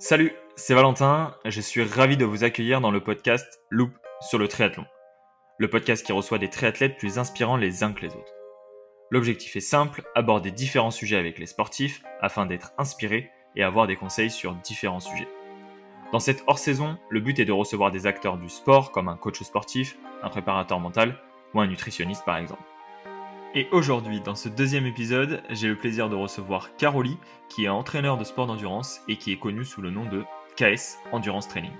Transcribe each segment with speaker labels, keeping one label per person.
Speaker 1: Salut, c'est Valentin, je suis ravi de vous accueillir dans le podcast Loop sur le triathlon. Le podcast qui reçoit des triathlètes plus inspirants les uns que les autres. L'objectif est simple, aborder différents sujets avec les sportifs afin d'être inspiré et avoir des conseils sur différents sujets. Dans cette hors-saison, le but est de recevoir des acteurs du sport comme un coach sportif, un préparateur mental ou un nutritionniste par exemple. Et aujourd'hui, dans ce deuxième épisode, j'ai le plaisir de recevoir Caroli, qui est entraîneur de sport d'endurance et qui est connu sous le nom de KS Endurance Training.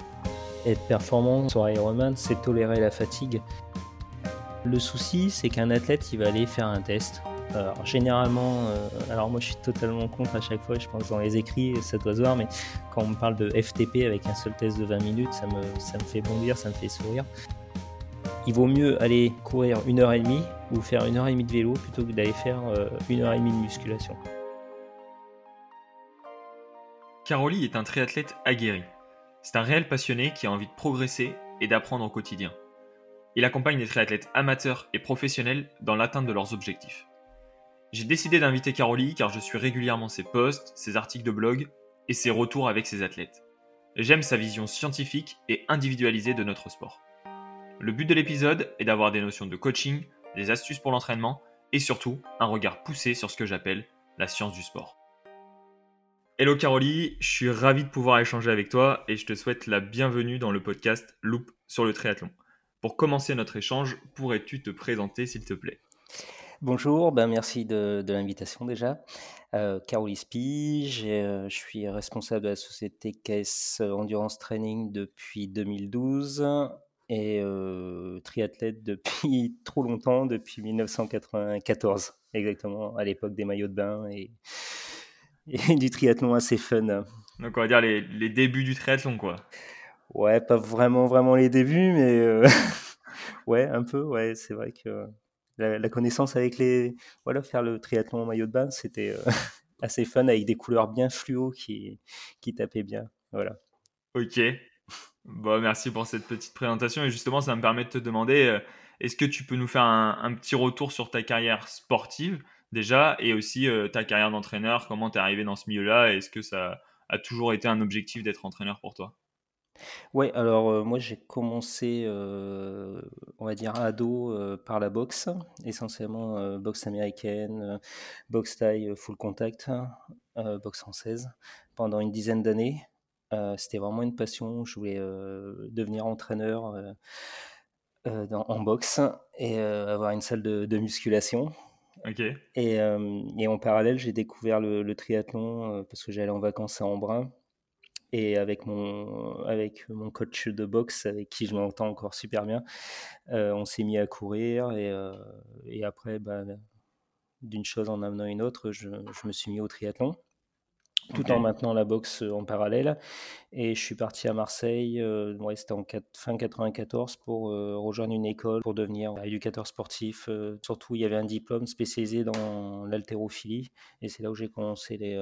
Speaker 2: Être performant sur Ironman, c'est tolérer la fatigue. Le souci, c'est qu'un athlète, il va aller faire un test. Alors, généralement, euh, alors moi je suis totalement contre à chaque fois, je pense dans les écrits, ça doit se voir, mais quand on me parle de FTP avec un seul test de 20 minutes, ça me, ça me fait bondir, ça me fait sourire il vaut mieux aller courir une heure et demie faire une heure et demie de vélo plutôt que d'aller faire euh, une heure et demie de musculation.
Speaker 1: Caroli est un triathlète aguerri. C'est un réel passionné qui a envie de progresser et d'apprendre au quotidien. Il accompagne des triathlètes amateurs et professionnels dans l'atteinte de leurs objectifs. J'ai décidé d'inviter Caroli car je suis régulièrement ses posts, ses articles de blog et ses retours avec ses athlètes. J'aime sa vision scientifique et individualisée de notre sport. Le but de l'épisode est d'avoir des notions de coaching, des astuces pour l'entraînement et surtout un regard poussé sur ce que j'appelle la science du sport. Hello Caroli, je suis ravi de pouvoir échanger avec toi et je te souhaite la bienvenue dans le podcast Loop sur le triathlon. Pour commencer notre échange, pourrais-tu te présenter s'il te plaît?
Speaker 2: Bonjour, ben merci de, l'invitation déjà. Euh, Caroli Spi, euh, je suis responsable de la société KS Endurance Training depuis 2012 et triathlète depuis trop longtemps, depuis 1994, exactement, à l'époque des maillots de bain et, du triathlon assez fun.
Speaker 1: Donc on va dire les, les, débuts du triathlon, quoi.
Speaker 2: Ouais, pas vraiment, vraiment les débuts, mais ouais, un peu, ouais, c'est vrai que la, connaissance avec les... Voilà, faire le triathlon en maillot de bain, c'était assez fun, avec des couleurs bien fluo qui, qui tapaient bien, voilà.
Speaker 1: Ok, Bon, merci pour cette petite présentation. Et justement, ça me permet de te demander, euh, est-ce que tu peux nous faire un, petit retour sur ta carrière sportive déjà et aussi euh, ta carrière d'entraîneur? Comment tu es arrivé dans ce milieu-là? Est-ce que ça a toujours été un objectif d'être entraîneur pour toi?
Speaker 2: Ouais, alors euh, moi j'ai commencé, on va dire ado, par la boxe, essentiellement boxe américaine, boxe taille full contact, boxe française, pendant une dizaine d'années. Euh, c'était vraiment une passion. Je voulais euh, devenir entraîneur euh, en boxe et avoir une salle de, musculation. Et, en parallèle, j'ai découvert le, triathlon parce que j'allais en vacances à Embrun. Et avec mon, avec mon coach de boxe, avec qui je m'entends encore super bien, on s'est mis à courir. Et, et après, bah, d'une chose en amenant une autre, je, je me suis mis au triathlon tout en maintenant la boxe euh, en parallèle. Et je suis parti à Marseille, euh, c'était en fin 94, pour euh, rejoindre une école pour devenir éducateur sportif. surtout, il y avait un diplôme spécialisé dans l'haltérophilie. Et c'est là où j'ai commencé les,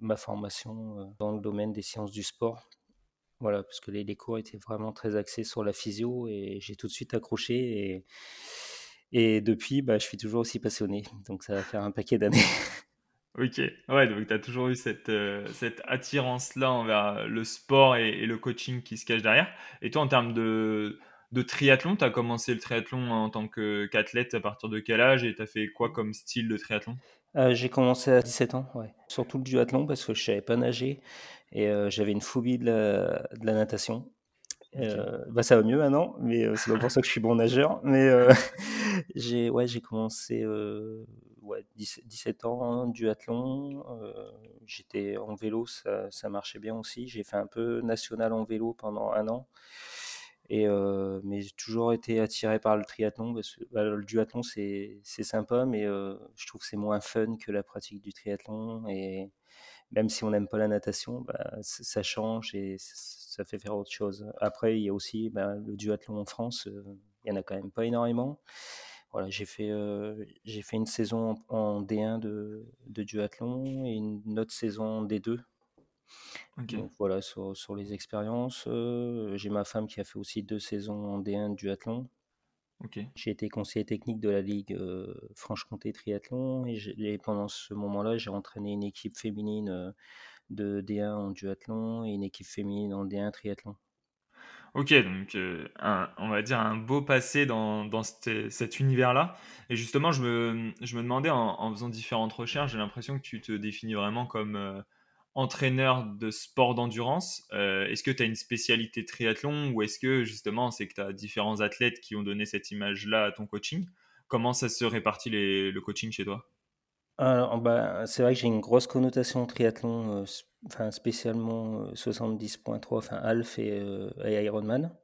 Speaker 2: ma formation dans le domaine des sciences du sport. Voilà, parce que les, les, cours étaient vraiment très axés sur la physio et j'ai tout de suite accroché. Et, et depuis, bah, je suis toujours aussi passionné. Donc ça va faire un paquet d'années.
Speaker 1: Ok, ouais, donc tu as toujours eu cette, euh, cette attirance-là envers le sport et, le coaching qui se cache derrière. Et toi, en termes de, de triathlon, tu as commencé le triathlon en tant qu'athlète à partir de quel âge et tu as fait quoi comme style de triathlon?
Speaker 2: Euh, J'ai commencé à 17 ans, ouais. Surtout le duathlon parce que je savais pas nager et euh, j'avais une phobie de la, de la natation. bah ça va mieux maintenant, mais c'est pas pour ça que je suis bon nageur. Mais j'ai ouais, j'ai commencé ouais, 17, ans, duathlon. Euh, j'étais en vélo, ça, marchait bien aussi. J'ai fait un peu national en vélo pendant un an. Euh, mais j'ai toujours été attiré par le triathlon bah, le duathlon c'est sympa, mais euh, je trouve que c'est moins fun que la pratique du triathlon. Et même si on n'aime pas la natation, bah, ça change et ça fait faire autre chose. Après, il y a aussi bah, le duathlon en France, il y en a quand même pas énormément voilà, j'ai fait, j'ai fait une saison en, D1 de, de, duathlon et une autre saison en D2. Donc voilà, sur, sur les expériences. j'ai ma femme qui a fait aussi deux saisons en D1 de duathlon. J'ai été conseiller technique de la Ligue Franche-Comté Triathlon et, pendant ce moment-là, j'ai entraîné une équipe féminine de D1 en duathlon et une équipe féminine en D1 triathlon.
Speaker 1: Ok, donc on va dire un beau passé dans, dans cet, univers-là. Et justement, je me, je me demandais en, faisant différentes recherches, j'ai l'impression que tu te définis vraiment comme entraîneur de sport d'endurance. est-ce que tu as une spécialité triathlon ou est-ce que justement c'est que tu as différents athlètes qui ont donné cette image-là à ton coaching? Comment ça se répartit le coaching chez toi?
Speaker 2: Alors, bah, c'est vrai que j'ai une grosse connotation triathlon, enfin spécialement 70.3, enfin Alf et, Ironman.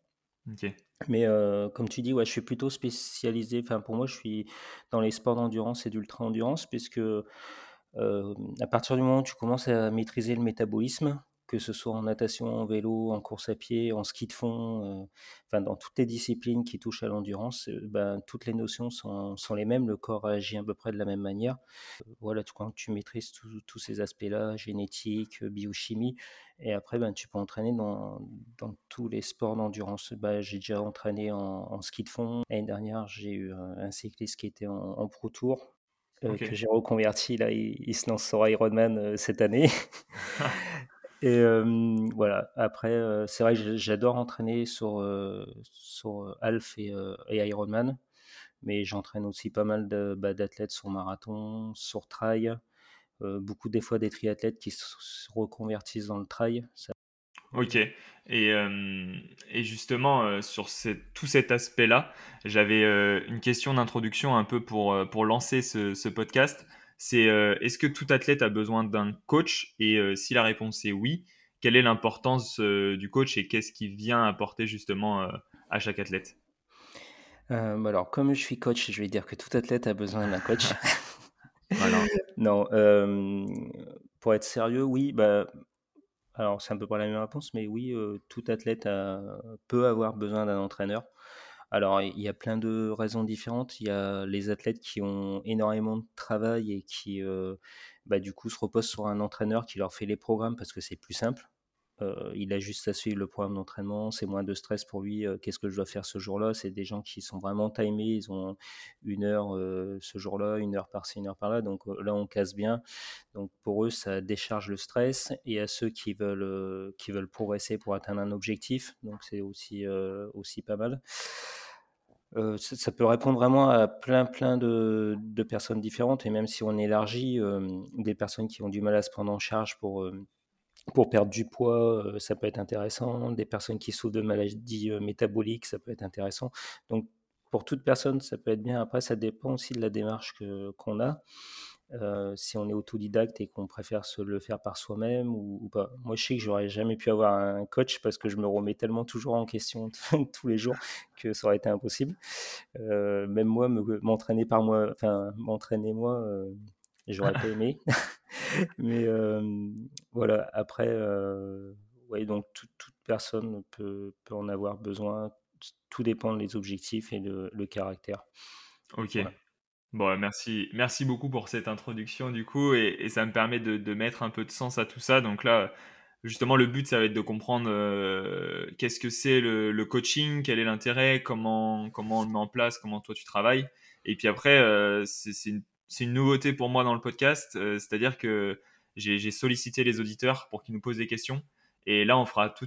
Speaker 2: Mais comme tu dis, ouais, je suis plutôt spécialisé. Enfin, pour moi, je suis dans les sports d'endurance et d'ultra endurance, puisque à partir du moment où tu commences à maîtriser le métabolisme, que ce soit en natation, en vélo, en course à pied, en ski de fond, euh, enfin dans toutes les disciplines qui touchent à l'endurance, euh, ben, toutes les notions sont, sont, les mêmes, le corps agit à peu près de la même manière. Euh, voilà, tu, quand tu maîtrises tous ces aspects-là, génétique, biochimie, et après ben, tu peux entraîner dans, dans tous les sports d'endurance. Ben, j'ai déjà entraîné en, ski de fond. L'année dernière, j'ai eu un, cycliste qui était en, Pro Tour. que j'ai reconverti, là, il, il, se lance sur Ironman cette année. Et voilà, après, c'est vrai que j'adore entraîner sur, sur Alf et, Ironman, mais j'entraîne aussi pas mal bah, d'athlètes sur marathon, sur trail, beaucoup des fois des triathlètes qui se reconvertissent dans le trail.
Speaker 1: Ok, et, et justement, sur tout cet aspect-là, j'avais une question d'introduction un peu pour, pour lancer ce, ce podcast c'est euh, est-ce que tout athlète a besoin d'un coach? Et euh, si la réponse est oui, quelle est l'importance euh, du coach et qu'est-ce qui vient apporter justement à chaque athlète?
Speaker 2: Bah alors, comme je suis coach, je vais dire que tout athlète a besoin d'un coach. non, pour être sérieux, oui. Bah, alors, c'est un peu pas la même réponse, mais oui, tout athlète peut avoir besoin d'un entraîneur. Alors, il y a plein de raisons différentes. Il y a les athlètes qui ont énormément de travail et qui, euh, bah, du coup, se reposent sur un entraîneur qui leur fait les programmes parce que c'est plus simple. Euh, il a juste à suivre le programme d'entraînement, c'est moins de stress pour lui. Euh, qu'est-ce que je dois faire ce jour-là? C'est des gens qui sont vraiment timés, ils ont une heure ce jour-là, une heure par-ci, une heure par-là. Donc là, on casse bien. Donc pour eux, ça décharge le stress. Et à ceux qui veulent, qui veulent progresser pour atteindre un objectif, donc c'est aussi, aussi pas mal. Euh, ça, peut répondre vraiment à plein plein de, personnes différentes et même si on élargit euh, des personnes qui ont du mal à se prendre en charge pour, euh, pour perdre du poids, ça peut être intéressant. Des personnes qui souffrent de maladies métaboliques, ça peut être intéressant. Donc pour toute personne, ça peut être bien. Après, ça dépend aussi de la démarche qu'on a. Euh, si on est autodidacte et qu'on préfère se le faire par soi-même ou, pas. Moi, je sais que j'aurais jamais pu avoir un coach parce que je me remets tellement toujours en question tous les jours que ça aurait été impossible. Euh, même moi, m'entraîner par moi, enfin, m'entraîner moi, euh, j'aurais pas aimé. Mais voilà, après, ouais, donc toute, personne peut, peut, en avoir besoin. Tout dépend des objectifs et de, le caractère.
Speaker 1: Ok. Bon, merci, merci beaucoup pour cette introduction du coup, et, ça me permet de, mettre un peu de sens à tout ça. Donc là, justement, le but, ça va être de comprendre euh, qu'est-ce que c'est le, coaching, quel est l'intérêt, comment, comment on le met en place, comment toi tu travailles. Et puis après, euh, c'est une, nouveauté pour moi dans le podcast, euh, c'est-à-dire que j'ai sollicité les auditeurs pour qu'ils nous posent des questions. Et là, on fera tout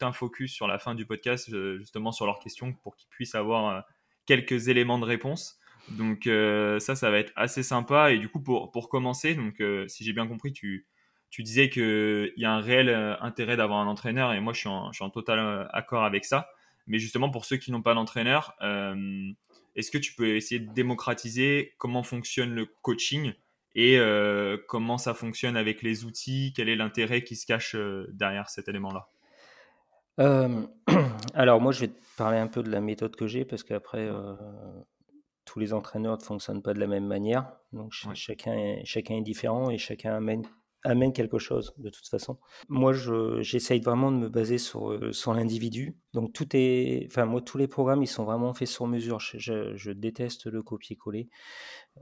Speaker 1: un focus sur la fin du podcast, justement sur leurs questions, pour qu'ils puissent avoir quelques éléments de réponse. Donc euh, ça, ça va être assez sympa. Et du coup, pour, pour commencer, donc euh, si j'ai bien compris, tu, tu disais qu'il y a un réel euh, intérêt d'avoir un entraîneur, et moi je suis en, je suis en total accord avec ça. Mais justement, pour ceux qui n'ont pas d'entraîneur, est-ce que tu peux essayer de démocratiser comment fonctionne le coaching et comment ça fonctionne avec les outils? Quel est l'intérêt qui se cache derrière cet élément-là?
Speaker 2: Alors moi, je vais te parler un peu de la méthode que j'ai parce qu'après, tous les entraîneurs ne fonctionnent pas de la même manière. Donc chacun, est, chacun est différent et chacun amène, amène quelque chose de toute façon. Moi, j'essaye vraiment de me baser sur, euh, sur l'individu. Donc tout est, enfin moi, tous les programmes, ils sont vraiment faits sur mesure. Je, déteste le copier-coller.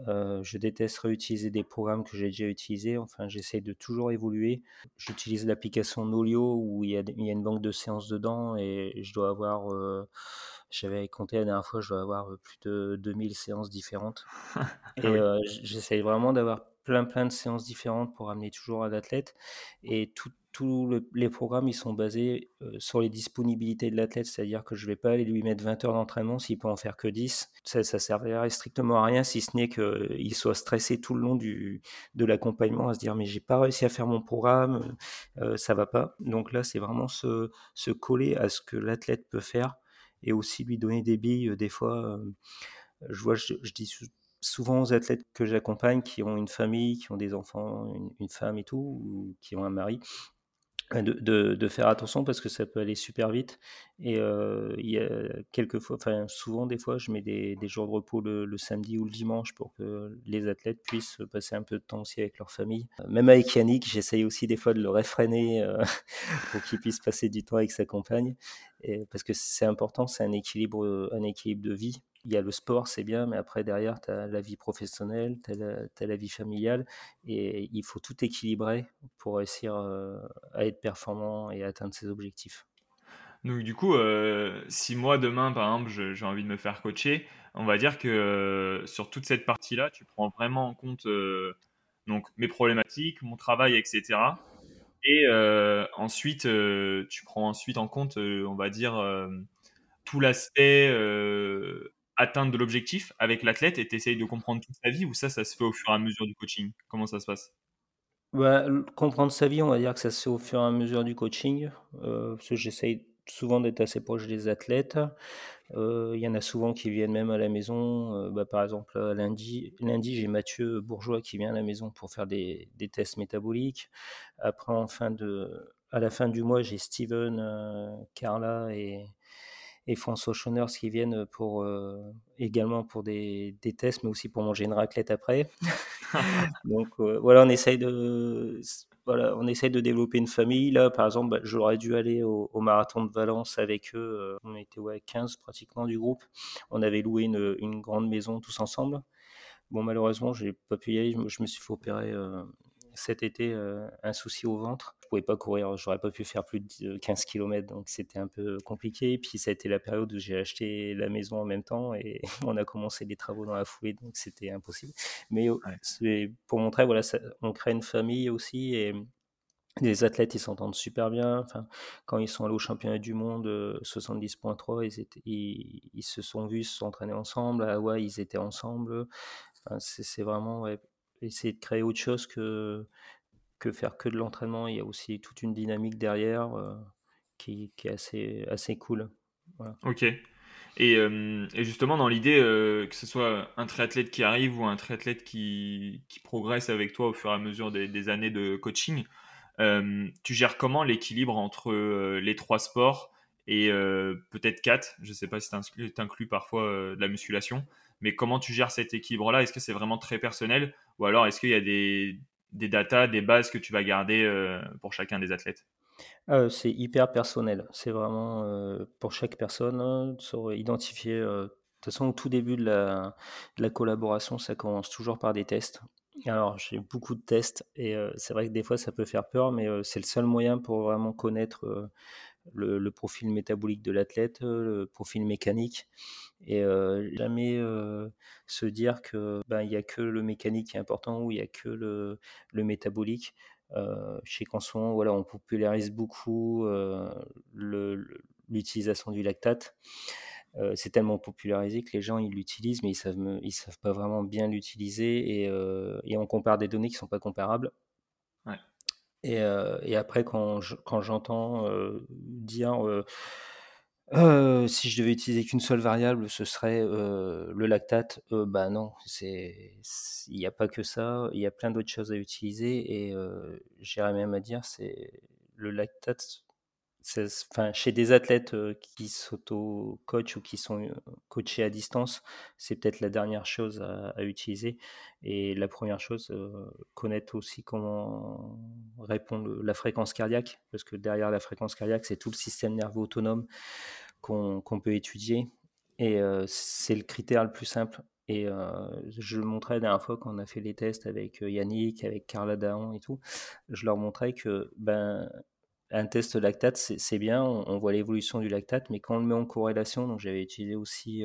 Speaker 2: Euh, je déteste réutiliser des programmes que j'ai déjà utilisés. Enfin, j'essaye de toujours évoluer. J'utilise l'application Nolio où il y, a, il y, a, une banque de séances dedans et je dois avoir euh, j'avais compté la dernière fois, je dois avoir plus de 2000 séances différentes. et ah j'essaye vraiment d'avoir plein plein de séances différentes pour amener toujours à l'athlète et tous les programmes, ils sont basés sur les disponibilités de l'athlète, c'est-à-dire que je ne vais pas aller lui mettre 20 heures d'entraînement s'il peut en faire que 10. Ça ne servirait strictement à rien si ce n'est qu'il soit stressé tout le long du, de l'accompagnement à se dire mais j'ai pas réussi à faire mon programme, euh, ça va pas. Donc là, c'est vraiment se, se, coller à ce que l'athlète peut faire et aussi lui donner des billes. Des fois, je vois, je, dis souvent aux athlètes que j'accompagne qui ont une famille, qui ont des enfants, une, une, femme et tout, ou qui ont un mari, de, de, faire attention parce que ça peut aller super vite. Et euh, il y a quelques fois, enfin souvent des fois, je mets des, des jours de repos le, samedi ou le dimanche pour que les athlètes puissent passer un peu de temps aussi avec leur famille. Même avec Yannick, j'essaye aussi des fois de le réfréner euh, pour qu'il puisse passer du temps avec sa compagne. Parce que c'est important, c'est un équilibre, un équilibre de vie il y a le sport, c'est bien, mais après, derrière, tu as la vie professionnelle, tu as, la vie familiale, et il faut tout équilibrer pour réussir euh, à être performant et atteindre ses objectifs.
Speaker 1: Donc, du coup, euh, si moi, demain, par exemple, j'ai envie de me faire coacher, on va dire que euh, sur toute cette partie-là, tu prends vraiment en compte donc, mes problématiques, mon travail, etc. Et ensuite, tu prends ensuite en compte, on va dire, tout l'aspect atteindre de l'objectif avec l'athlète et tu de comprendre toute sa vie ou ça, ça se fait au fur et à mesure du coaching? Comment ça se passe?
Speaker 2: Bah, comprendre sa vie, on va dire que ça se fait au fur et à mesure du coaching, euh, parce que j'essaye souvent d'être assez proche des athlètes. Euh, il y en a souvent qui viennent même à la maison. Euh, bah, par exemple, lundi, lundi j'ai Mathieu Bourgeois qui vient à la maison pour faire des, des tests métaboliques. Après, en fin de, à la fin du mois, j'ai Steven, Carla et, et François Schonners qui viennent pour, euh, également pour des, des, tests, mais aussi pour manger une raclette après. Donc euh, voilà, on essaye de voilà, on essaye de développer une famille. Là, par exemple, bah, j'aurais dû aller au, marathon de Valence avec eux. Euh, on était ouais, 15 pratiquement du groupe. On avait loué une, une grande maison tous ensemble. Bon, malheureusement, j'ai pas pu y aller. Je me suis fait opérer cet été euh, un souci au ventre. Je pouvais pas courir, j'aurais pas pu faire plus de 15 km, donc c'était un peu compliqué. Puis ça a été la période où j'ai acheté la maison en même temps et on a commencé les travaux dans la foulée, donc c'était impossible. Mais c'est pour montrer, voilà, on crée une famille aussi et les athlètes, ils s'entendent super bien. Enfin, quand ils sont allés au championnat du monde 70.3, ils, étaient, ils, se sont vus s'entraîner ensemble. À Hawaï, ils étaient ensemble. Enfin, c'est vraiment ouais, essayer de créer autre chose que, que faire que de l'entraînement. Il y a aussi toute une dynamique derrière euh, qui, qui, est assez, assez cool.
Speaker 1: Ok. Et, et, justement, dans l'idée euh, que ce soit un triathlète qui arrive ou un triathlète qui, qui progresse avec toi au fur et à mesure des, années de coaching, tu gères comment l'équilibre entre les trois sports et peut-être quatre? Je ne sais pas si tu inclus, parfois de la musculation, mais comment tu gères cet équilibre-là? Est-ce que c'est vraiment très personnel? Ou alors est-ce qu'il y a des, datas, des bases que tu vas garder euh, pour chacun des athlètes?
Speaker 2: Euh, C'est hyper personnel. C'est vraiment euh, pour chaque personne, hein, identifier. de toute façon, au tout début de la, collaboration, ça commence toujours par des tests. Alors, j'ai beaucoup de tests et c'est vrai que des fois, ça peut faire peur, mais c'est le seul moyen pour vraiment connaître le, profil métabolique de l'athlète, le profil mécanique, et jamais se dire que ben, il n'y a que le mécanique qui est important ou il n'y a que le, le métabolique. Euh, ce moment, voilà, on popularise beaucoup l'utilisation du lactate. c'est tellement popularisé que les gens ils l'utilisent, mais ils savent, ils savent pas vraiment bien l'utiliser et, et, on compare des données qui sont pas comparables. Et, et, après, quand j'entends dire si je devais utiliser qu'une seule variable, ce serait le lactate, bah non, il n'y a pas que ça, il y a plein d'autres choses à utiliser et j'irais même à dire c'est le lactate chez des athlètes qui s'auto-coachent ou qui sont coachés à distance, c'est peut-être la dernière chose à, utiliser. Et la première chose, connaître aussi comment répond la fréquence cardiaque, parce que derrière la fréquence cardiaque, c'est tout le système nerveux autonome qu'on peut étudier. Et c'est le critère le plus simple. Et je le montrais la dernière fois quand on a fait les tests avec Yannick, avec Carla Daon et tout. Je leur montrais que ben, un test lactate, c'est bien, on, voit l'évolution du lactate, mais quand on le met en corrélation, donc j'avais utilisé aussi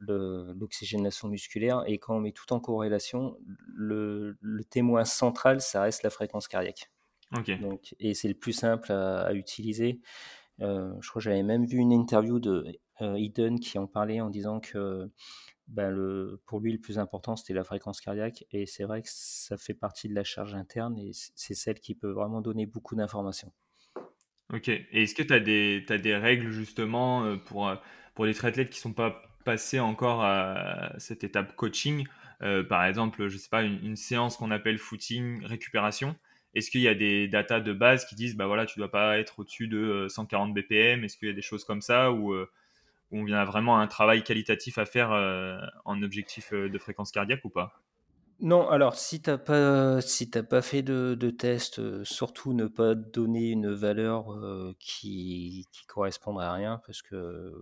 Speaker 2: l'oxygénation musculaire. Et quand on met tout en corrélation, le, témoin central, ça reste la fréquence cardiaque. Donc, et c'est le plus simple à, utiliser. Euh, je crois que j'avais même vu une interview de euh, Eden qui en parlait en disant que ben le, pour lui, le plus important, c'était la fréquence cardiaque. Et c'est vrai que ça fait partie de la charge interne et c'est celle qui peut vraiment donner beaucoup d'informations.
Speaker 1: Ok. Et est-ce que tu as as des règles justement euh, pour, pour les triathlètes qui ne sont pas passés encore à cette étape coaching? Par exemple, je sais pas, une, une séance qu'on appelle footing, récupération. Est-ce qu'il y a des datas de base qui disent, bah voilà, tu dois pas être au-dessus de 140 BPM Est-ce qu'il y a des choses comme ça ou on vient vraiment un travail qualitatif à faire euh, en objectif euh, de fréquence cardiaque ou pas?
Speaker 2: Non, alors si tu n'as pas, si pas fait de, de test, euh, surtout ne pas donner une valeur qui, qui correspondra à rien, parce que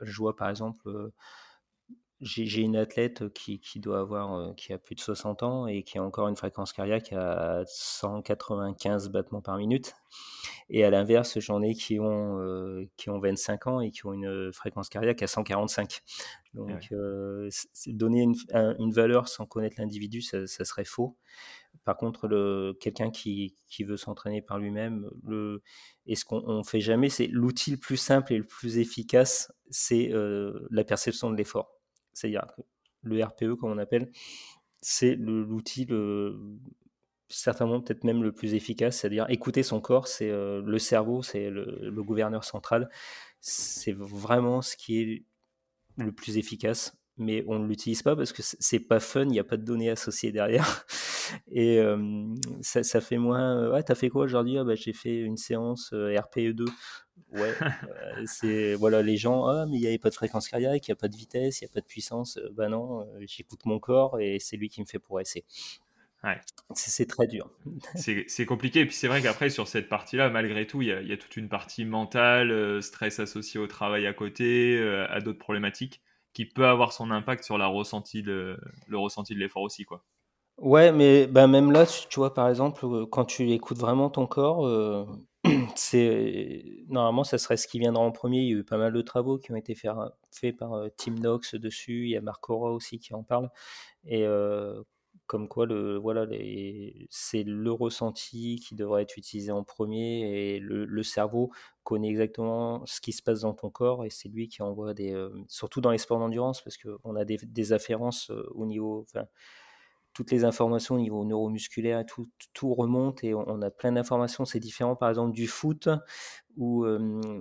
Speaker 2: je vois par exemple j'ai une athlète qui, qui, doit avoir, qui a plus de 60 ans et qui a encore une fréquence cardiaque à 195 battements par minute. Et à l'inverse, j'en ai qui ont, qui ont 25 ans et qui ont une fréquence cardiaque à 145. Donc, donner une, une, valeur sans connaître l'individu, ça, ça, serait faux. Par contre, quelqu'un qui, qui, veut s'entraîner par lui-même, et ce qu'on ne fait jamais, c'est l'outil le plus simple et le plus efficace, c'est la perception de l'effort c'est-à-dire le RPE, comme on appelle, c'est l'outil certainement peut-être même le plus efficace, c'est-à-dire écouter son corps, c'est euh, le cerveau, c'est le, gouverneur central, c'est vraiment ce qui est le plus efficace, mais on ne l'utilise pas parce que c'est pas fun, il n'y a pas de données associées derrière, et euh, ça, fait moins. Ouais, t'as fait quoi aujourd'hui? Ah, bah, J'ai fait une séance euh, RPE2 ouais, euh, c'est voilà les gens, ah mais il n'y avait pas de fréquence cardiaque, il n'y a pas de vitesse, il n'y a pas de puissance. Bah non, euh, j'écoute mon corps et c'est lui qui me fait progresser. Ouais. C'est très dur.
Speaker 1: C'est compliqué. Et puis c'est vrai qu'après, sur cette partie-là, malgré tout, il y, a, toute une partie mentale, stress associé au travail à côté, à d'autres problématiques, qui peut avoir son impact sur la ressenti de, le ressenti de l'effort aussi. quoi.
Speaker 2: Ouais, mais bah, même là, tu vois, par exemple, quand tu écoutes vraiment ton corps, c'est normalement ça serait ce qui viendra en premier. Il y a eu pas mal de travaux qui ont été faits par euh, Tim Knox dessus. Il y a Marc Cora aussi qui en parle. Et euh, comme quoi le voilà c'est le ressenti qui devrait être utilisé en premier et le, cerveau connaît exactement ce qui se passe dans ton corps et c'est lui qui envoie des euh, surtout dans les sports d'endurance parce qu'on a des afférences au niveau toutes les informations au niveau neuromusculaire tout, tout remonte et on, a plein d'informations. C'est différent par exemple du foot où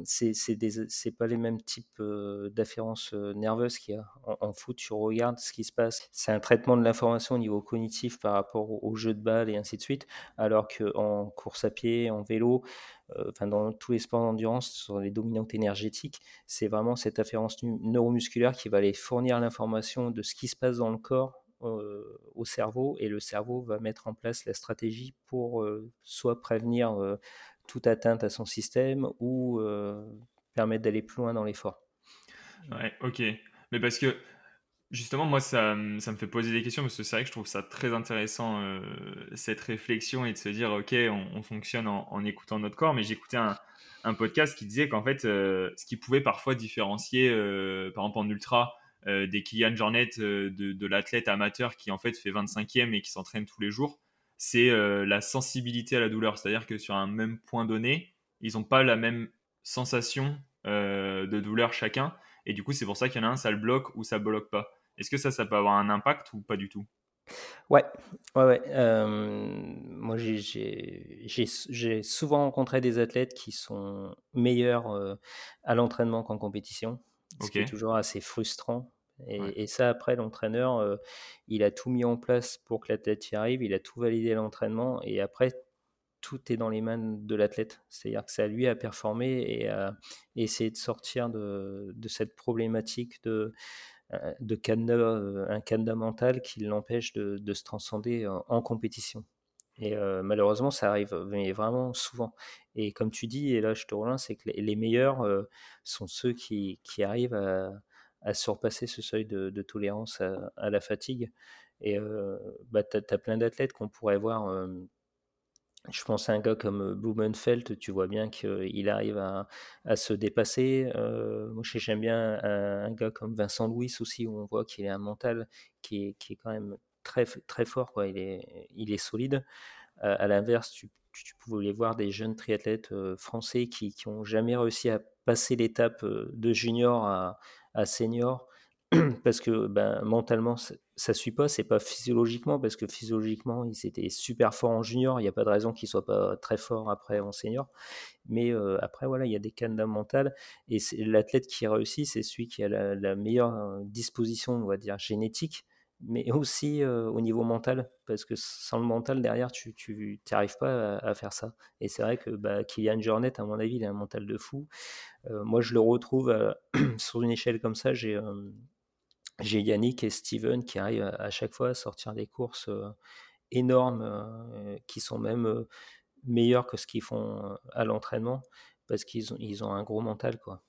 Speaker 2: c'est c'est pas les mêmes types d'afférences nerveuses qu'il y a. En, foot, tu regardes ce qui se passe. C'est un traitement de l'information au niveau cognitif par rapport au, jeu de balle et ainsi de suite. Alors qu'en course à pied, en vélo, enfin dans tous les sports d'endurance, sur les dominantes énergétiques, c'est vraiment cette afférence neuromusculaire qui va aller fournir l'information de ce qui se passe dans le corps euh, au cerveau et le cerveau va mettre en place la stratégie pour euh, soit prévenir euh, toute atteinte à son système ou permettre d'aller plus loin dans l'effort.
Speaker 1: Ouais, ok. Mais parce que justement, moi, ça, ça, me fait poser des questions parce que c'est vrai que je trouve ça très intéressant, cette réflexion et de se dire, ok, on, fonctionne en, écoutant notre corps, mais j'écoutais un, podcast qui disait qu'en fait, ce qui pouvait parfois différencier, par exemple en ultra, euh, des Kylian Jornet, euh, de, l'athlète amateur qui en fait fait 25e et qui s'entraîne tous les jours, c'est euh, la sensibilité à la douleur. C'est-à-dire que sur un même point donné, ils n'ont pas la même sensation de douleur chacun. Et du coup, c'est pour ça qu'il y en a un, ça le bloque ou ça bloque pas. Est-ce que ça, ça peut avoir un impact ou pas du tout?
Speaker 2: Ouais, ouais, ouais. moi, j'ai souvent rencontré des athlètes qui sont meilleurs à l'entraînement qu'en compétition, ce qui est toujours assez frustrant et, ça, après, l'entraîneur, il a tout mis en place pour que l'athlète y arrive, il a tout validé l'entraînement, et après, tout est dans les mains de l'athlète. C'est-à-dire que c'est à lui à performer et à essayer de sortir de, cette problématique de, euh, de un cadenas mental qui l'empêche de, se transcender en, compétition. Et malheureusement, ça arrive vraiment souvent. Et comme tu dis, et là je te relance, c'est que les, meilleurs sont ceux qui arrivent à, à surpasser ce seuil de, tolérance à, la fatigue. Et euh, bah, tu as, plein d'athlètes qu'on pourrait voir je pense à un gars comme Blumenfeld, tu vois bien qu'il arrive à, à, se dépasser. moi, j'aime bien un, gars comme Vincent Louis aussi, où on voit qu'il a un mental qui est, qui est quand même très, très fort. Quoi. Il, est, il est solide. à l'inverse, tu, tu, pouvais voir des jeunes triathlètes français qui n'ont jamais réussi à passer l'étape de junior à, senior parce que ben, mentalement, ça suit pas. C'est pas physiologiquement, parce que physiologiquement, ils étaient super forts en junior. Il n'y a pas de raison qu'ils soient pas très forts après en senior. Mais euh, après, voilà, il y a des cannes mentales. Et l'athlète qui réussit, c'est celui qui a la, meilleure euh, disposition, on va dire, génétique, mais aussi au niveau mental. Parce que sans le mental, derrière, tu n'arrives pas à, faire ça. Et c'est vrai que bah, Kylian Jornet, à mon avis, il a un mental de fou. moi, je le retrouve sur une échelle comme ça. J'ai j'ai Yannick et Steven qui arrivent à, chaque fois à sortir des courses énormes qui sont même meilleures que ce qu'ils font à l'entraînement parce qu'ils ont, ils ont un gros mental. quoi.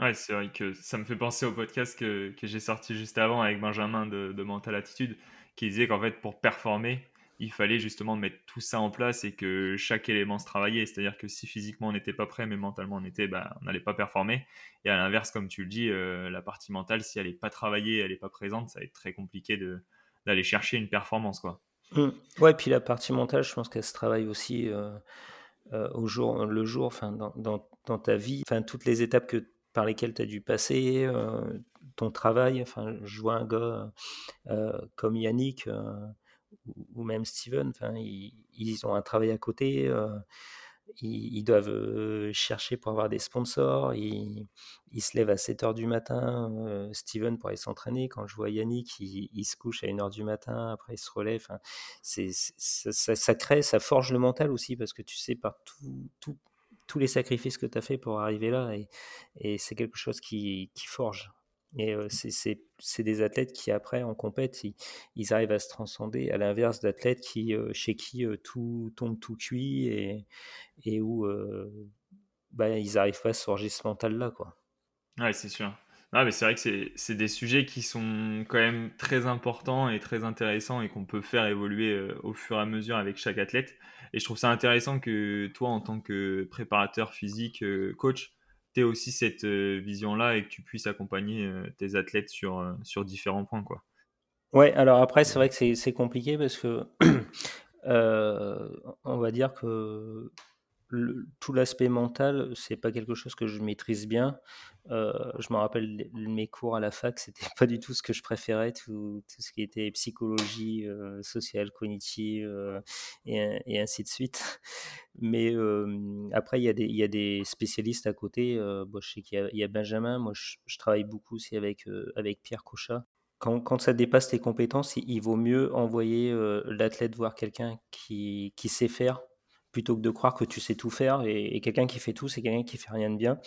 Speaker 1: Ouais, c'est vrai que ça me fait penser au podcast que, que j'ai sorti juste avant avec Benjamin de, de Mental Attitude qui disait qu'en fait pour performer, il fallait justement mettre tout ça en place et que chaque élément se travaillait. C'est-à-dire que si physiquement on n'était pas prêt, mais mentalement on était, bah, on n'allait pas performer. Et à l'inverse, comme tu le dis, euh, la partie mentale, si elle n'est pas travaillée, elle n'est pas présente, ça va être très compliqué d'aller chercher une performance. Quoi.
Speaker 2: Mmh. Ouais, puis la partie mentale, je pense qu'elle se travaille aussi euh, euh, au jour le jour, enfin, dans, dans, dans, ta vie, enfin, toutes les étapes que, par lesquelles tu as dû passer, ton travail. Enfin, je vois un gars comme Yannick ou même Steven, ils, ils, ont un travail à côté, euh, ils, doivent euh, chercher pour avoir des sponsors, ils, ils, se lèvent à 7 heures du matin, euh, Steven pour aller s'entraîner, quand je vois Yannick, il, se couche à 1 heure du matin, après il se relève, enfin, c'est, ça, ça, crée, ça forge le mental aussi, parce que tu sais par tout, tout, tous les sacrifices que tu as fait pour arriver là, et, et c'est quelque chose qui, qui forge. Et c'est des athlètes qui, après, en compète, ils, arrivent à se transcender, à l'inverse d'athlètes qui, chez qui tout tombe tout cuit et, et où bah, ils n'arrivent pas à se forger ce mental-là.
Speaker 1: Ouais, c'est sûr. Ah, mais c'est vrai que c'est des sujets qui sont quand même très importants et très intéressants et qu'on peut faire évoluer au fur et à mesure avec chaque athlète. Et je trouve ça intéressant que toi, en tant que préparateur physique, coach, tu aussi cette euh, vision-là et que tu puisses accompagner euh, tes athlètes sur, euh, sur différents points. Quoi.
Speaker 2: Ouais, alors après, c'est vrai que c'est compliqué parce que on va dire que tout l'aspect mental, c'est pas quelque chose que je maîtrise bien. Euh, je me rappelle mes cours à la fac, c'était pas du tout ce que je préférais, tout, ce qui était psychologie euh, sociale, cognitive euh, et, ainsi de suite. Mais après, il y, a des, spécialistes à côté. Je sais qu'il y, a Benjamin, moi je, travaille beaucoup aussi avec, Pierre Cochat. Quand, ça dépasse tes compétences, il, vaut mieux envoyer l'athlète voir quelqu'un qui sait faire plutôt que de croire que tu sais tout faire. Et, quelqu'un qui fait tout, c'est quelqu'un qui fait rien de bien.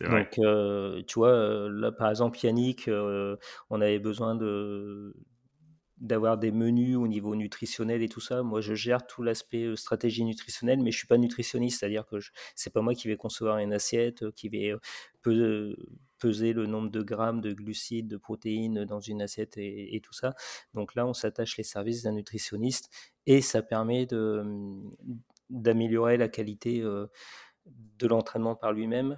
Speaker 2: Vrai. Donc, euh, tu vois, euh, là, par exemple, Yannick, euh, on avait besoin de d'avoir des menus au niveau nutritionnel et tout ça. Moi, je gère tout l'aspect stratégie nutritionnelle, mais je suis pas nutritionniste, c'est-à-dire que c'est pas moi qui vais concevoir une assiette, qui vais peser le nombre de grammes de glucides, de protéines dans une assiette et, tout ça. Donc là, on s'attache les services d'un nutritionniste et ça permet d'améliorer la qualité de l'entraînement par lui-même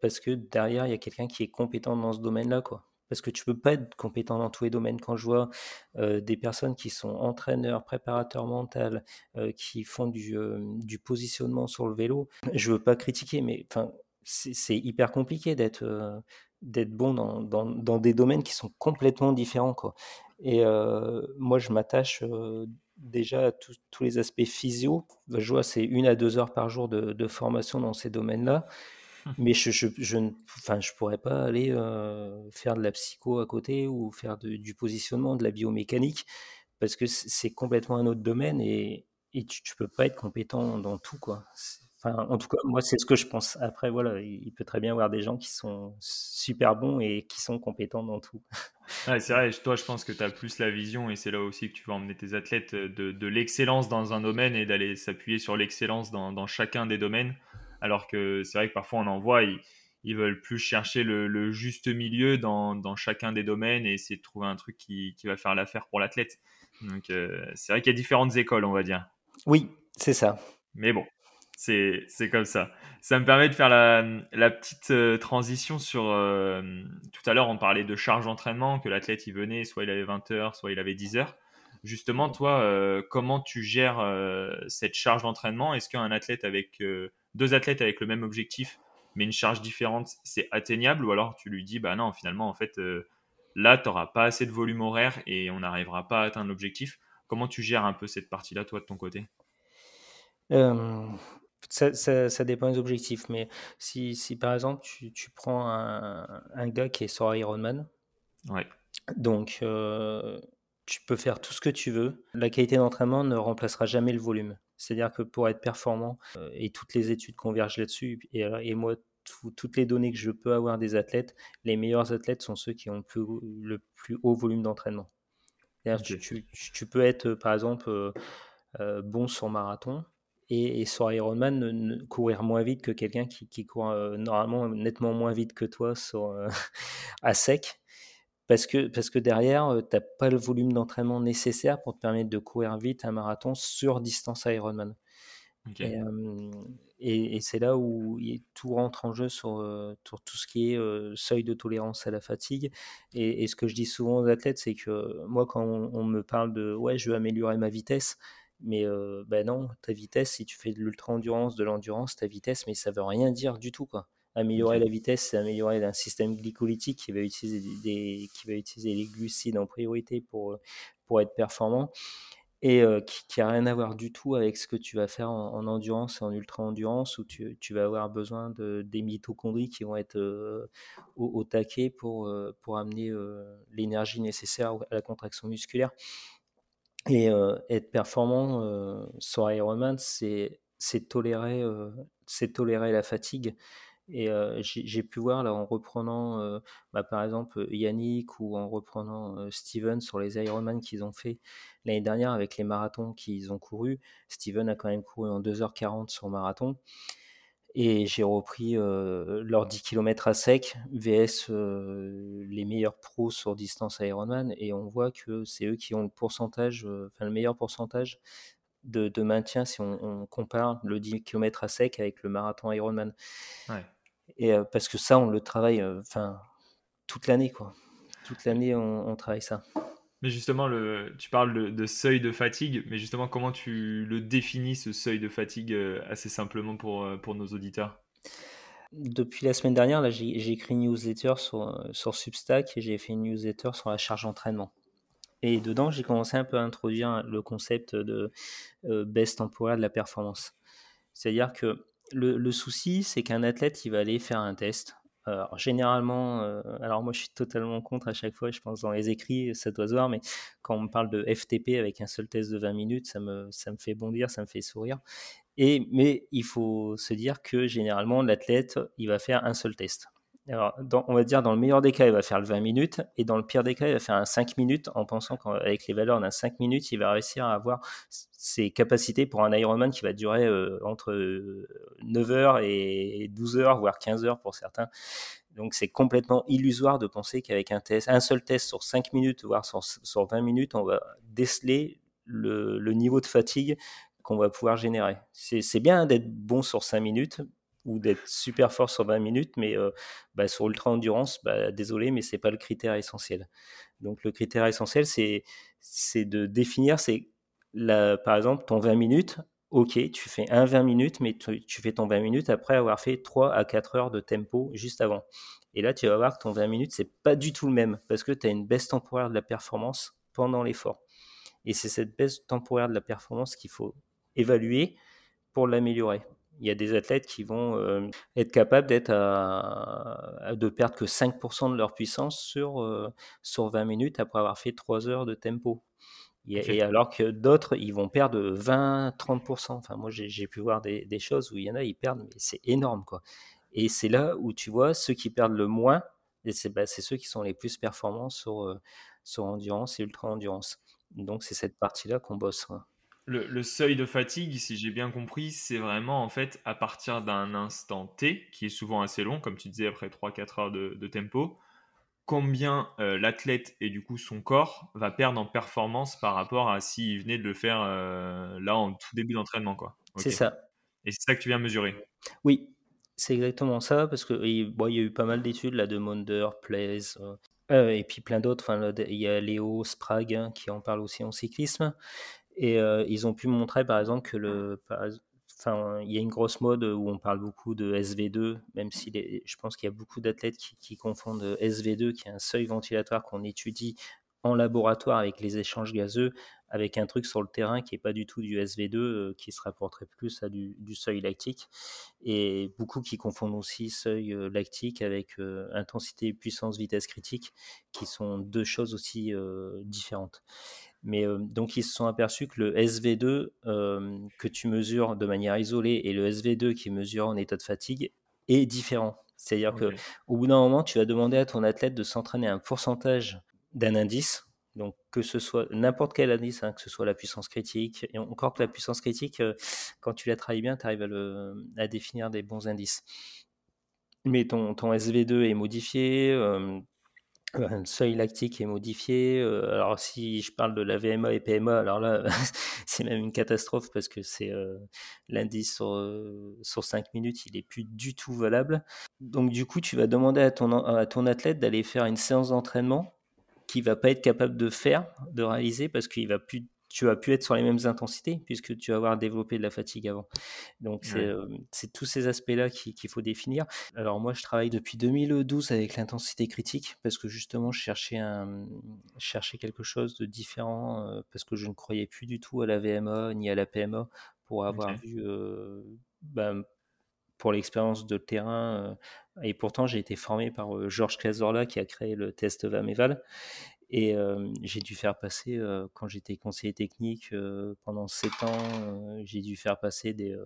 Speaker 2: parce que derrière, il y a quelqu'un qui est compétent dans ce domaine-là. Parce que tu peux pas être compétent dans tous les domaines. Quand je vois des personnes qui sont entraîneurs, préparateurs mentaux, qui font du, positionnement sur le vélo, je veux pas critiquer, mais c'est hyper compliqué d'être d'être bon dans, dans, dans, des domaines qui sont complètement différents. Quoi. Et moi, je m'attache déjà à tous les aspects physio. Je vois, c'est une à deux heures par jour de, de formation dans ces domaines-là. Mais je, je, je ne enfin, je pourrais pas aller faire de la psycho à côté ou faire du positionnement, de la biomécanique, parce que c'est complètement un autre domaine et, et tu ne peux pas être compétent dans tout. Quoi. Enfin, en tout cas, moi, c'est ce que je pense. Après, voilà, il peut très bien y avoir des gens qui sont super bons et qui sont compétents dans tout.
Speaker 1: Ouais, c'est vrai, toi, je pense que tu as plus la vision et c'est là aussi que tu vas emmener tes athlètes de, de l'excellence dans un domaine et d'aller s'appuyer sur l'excellence dans, dans, chacun des domaines alors que c'est vrai que parfois on en voit, ils, veulent plus chercher le, juste milieu dans, chacun des domaines et essayer de trouver un truc qui, va faire l'affaire pour l'athlète. Donc euh, c'est vrai qu'il y a différentes écoles, on va dire.
Speaker 2: Oui, c'est ça.
Speaker 1: Mais bon, c'est comme ça. Ça me permet de faire la, petite euh, transition sur... Euh, tout à l'heure, on parlait de charge d'entraînement, que l'athlète, il venait, soit il avait 20 heures, soit il avait 10 heures. Justement, toi, euh, comment tu gères cette charge d'entraînement? Est-ce qu'un athlète avec... deux athlètes avec le même objectif, mais une charge différente, c'est atteignable? Ou alors tu lui dis, bah non, finalement, en fait, là, tu n'auras pas assez de volume horaire et on n'arrivera pas à atteindre l'objectif. Comment tu gères un peu cette partie-là, toi, de ton côté?
Speaker 2: Ça, dépend des objectifs, mais si, si par exemple tu, tu prends un, un, gars qui est sur Ironman,
Speaker 1: ouais.
Speaker 2: donc tu peux faire tout ce que tu veux, la qualité d'entraînement ne remplacera jamais le volume. C'est-à-dire que pour être performant, et toutes les études convergent là-dessus, et, et moi, toutes les données que je peux avoir des athlètes, les meilleurs athlètes sont ceux qui ont le plus, le plus haut volume d'entraînement. Tu, tu, tu, peux être, par exemple, bon sur marathon, et, sur Ironman, courir moins vite que quelqu'un qui, qui, court euh, normalement nettement moins vite que toi sur, euh, à sec. Parce que, parce que derrière, euh, tu n'as pas le volume d'entraînement nécessaire pour te permettre de courir vite un marathon sur distance Ironman. Et, et, c'est là où tout rentre en jeu sur, sur tout ce qui est seuil de tolérance à la fatigue. Et, ce que je dis souvent aux athlètes, c'est que moi, quand on, on, me parle de ouais, je veux améliorer ma vitesse, mais ben non, ta vitesse, si tu fais de l'ultra-endurance, de l'endurance, ta vitesse, mais ça veut rien dire du tout. Quoi. Améliorer la vitesse, c'est améliorer un système glycolytique qui va utiliser, des, qui va utiliser les glucides en priorité pour, pour être performant et qui n'a rien à voir du tout avec ce que tu vas faire en, endurance et en ultra-endurance où tu, tu, vas avoir besoin de, des mitochondries qui vont être au, au, taquet pour, pour amener l'énergie nécessaire à la contraction musculaire. Et être performant sur Ironman, c'est tolérer, la fatigue. Et j'ai pu voir là en reprenant, bah, par exemple Yannick ou en reprenant Steven sur les Ironman qu'ils ont fait l'année dernière avec les marathons qu'ils ont couru. Steven a quand même couru en 2h40 sur marathon. Et j'ai repris euh, leurs 10 km à sec, VS euh, les meilleurs pros sur distance Ironman, et on voit que c'est eux qui ont le pourcentage, euh, enfin le meilleur pourcentage de, de maintien si on, compare le 10 km à sec avec le marathon Ironman. Et parce que ça, on le travaille, enfin toute l'année quoi. Toute l'année, on travaille ça.
Speaker 1: Mais justement, tu parles de, seuil de fatigue, mais justement, comment tu le définis, ce seuil de fatigue, euh, assez simplement pour, euh, pour nos auditeurs?
Speaker 2: Depuis la semaine dernière, j'ai, écrit une newsletter sur, euh, sur Substack et j'ai fait une newsletter sur la charge d'entraînement. Et dedans, j'ai commencé un peu à introduire le concept de baisse temporaire de la performance. C'est-à-dire que le, le souci, c'est qu'un athlète, il va aller faire un test alors, généralement, euh, alors moi je suis totalement contre à chaque fois, je pense dans les écrits, ça doit se voir, mais quand on me parle de FTP avec un seul test de 20 minutes, ça me, ça me fait bondir, ça me fait sourire. Et, mais il faut se dire que généralement, l'athlète, il va faire un seul test. On va dire dans le meilleur des cas, il va faire le 20 minutes, et dans le pire des cas, il va faire un 5 minutes en pensant qu'avec les valeurs d'un 5 minutes, il va réussir à avoir ses capacités pour un Ironman qui va durer euh, entre 9 heures et 12 heures, voire 15 heures pour certains. Donc c'est complètement illusoire de penser qu'avec un un seul test sur 5 minutes, voire sur, 20 minutes, on va déceler le, le niveau de fatigue qu'on va pouvoir générer. C'est bien d'être bon sur 5 minutes, ou d'être super fort sur 20 minutes, mais euh, bah, sur ultra endurance, bah, désolé, mais c'est pas le critère essentiel. Donc le critère essentiel, c'est de définir, c'est par exemple ton 20 minutes. Ok, tu fais un 20 minutes, mais tu, fais ton 20 minutes après avoir fait 3 à 4 heures de tempo juste avant. Et là, tu vas voir que ton 20 minutes, c'est pas du tout le même parce que tu as une baisse temporaire de la performance pendant l'effort. Et c'est cette baisse temporaire de la performance qu'il faut évaluer pour l'améliorer il y a des athlètes qui vont euh, être capables d'être à, de perdre que 5% de leur puissance sur, euh, sur 20 minutes après avoir fait 3 heures de tempo. Et, alors que d'autres, ils vont perdre 20-30%. Enfin, moi, j'ai pu voir des, des, choses où il y en a, ils perdent, mais c'est énorme, quoi. Et c'est là où tu vois ceux qui perdent le moins, c'est bah, ceux qui sont les plus performants sur, euh, sur endurance et ultra-endurance. Donc, c'est cette partie-là qu'on bosse.
Speaker 1: Le, seuil de fatigue, si j'ai bien compris, c'est vraiment en fait à partir d'un instant T, qui est souvent assez long, comme tu disais, après 3-4 heures de, tempo, combien l'athlète et du coup son corps va perdre en performance par rapport à s'il venait de le faire là en tout début d'entraînement. quoi.
Speaker 2: C'est ça.
Speaker 1: Et c'est ça que tu viens mesurer
Speaker 2: Oui, c'est exactement ça, parce qu'il il y a eu pas mal d'études, là, de Monder, Place, et puis plein d'autres. Enfin, il y a Léo Sprague hein, qui en parle aussi en cyclisme. Et ils ont pu montrer, par exemple, que le, Enfin, il y a une grosse mode où on parle beaucoup de SV2, même si je pense qu'il y a beaucoup d'athlètes qui, confondent SV2, qui est un seuil ventilatoire qu'on étudie en laboratoire avec les échanges gazeux, avec un truc sur le terrain qui n'est pas du tout du SV2, euh, qui se rapporterait plus à du, seuil lactique. Et beaucoup qui confondent aussi seuil euh, lactique avec euh, intensité, puissance, vitesse critique, qui sont deux choses aussi différentes. Mais donc ils se sont aperçus que le SV2 que tu mesures de manière isolée et le SV2 qui mesure en état de fatigue est différent. C'est-à-dire qu'au bout d'un moment, tu vas demander à ton athlète de s'entraîner un pourcentage d'un indice, donc que ce soit n'importe quel indice, hein, que ce soit la puissance critique, et encore que la puissance critique, quand tu la travailles bien, tu arrives à, à, définir des bons indices. Mais ton, ton SV2 est modifié, un seuil lactique est modifié. Euh, alors, si je parle de la VMA et PMA, alors là, c'est même une catastrophe parce que c'est euh, l'indice sur, euh, sur 5 minutes, il est plus du tout valable. Donc, du coup, tu vas demander à ton, à ton athlète d'aller faire une séance d'entraînement qu'il va pas être capable de faire, de réaliser parce qu'il va plus tu vas pu être sur les mêmes intensités puisque tu vas avoir développé de la fatigue avant. Donc c'est tous ces aspects-là qu'il faut définir. Alors moi je travaille depuis 2012 avec l'intensité critique parce que justement je cherchais, un, quelque chose de différent parce que je ne croyais plus du tout à la VMA ni à la PMA pour avoir vu ben, pour l'expérience de terrain. et pourtant, j'ai été formé par Georges Cazorla qui a créé le test VAMEVAL. Et j'ai dû faire passer, quand j'étais conseiller technique pendant 7 ans, j'ai dû faire passer des,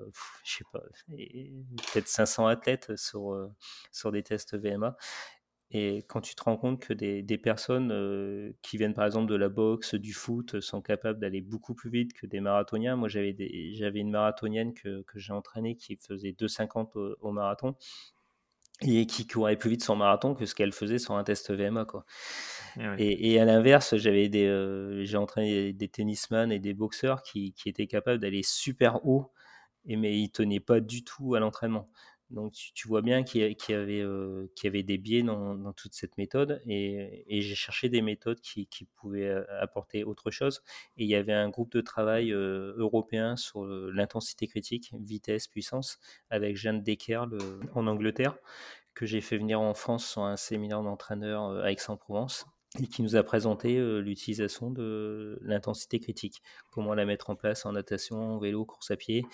Speaker 2: je sais pas, peut-être 500 athlètes sur, sur des tests VMA. Et quand tu te rends compte que des, des personnes qui viennent par exemple de la boxe, du foot, sont capables d'aller beaucoup plus vite que des marathoniens. Moi, j'avais, une marathonienne que, que j'ai entraînée qui faisait 2,50 au, au, marathon et qui courait plus vite son marathon que ce qu'elle faisait sur un test VMA. Quoi. Eh et, à l'inverse, j'avais des, euh, j'ai entraîné des tennisman et des boxeurs qui, qui étaient capables d'aller super haut, et, mais ils tenaient pas du tout à l'entraînement. Donc tu, vois bien qu'il y, avait, euh, des biais dans, toute cette méthode et, j'ai cherché des méthodes qui, pouvaient euh, apporter autre chose. Et il y avait un groupe de travail européen sur l'intensité critique, vitesse, puissance, avec Jeanne Decker en Angleterre, que j'ai fait venir en France sur un séminaire d'entraîneur à Aix-en-Provence et qui nous a présenté l'utilisation de l'intensité critique, comment la mettre en place en natation, en vélo, course à pied,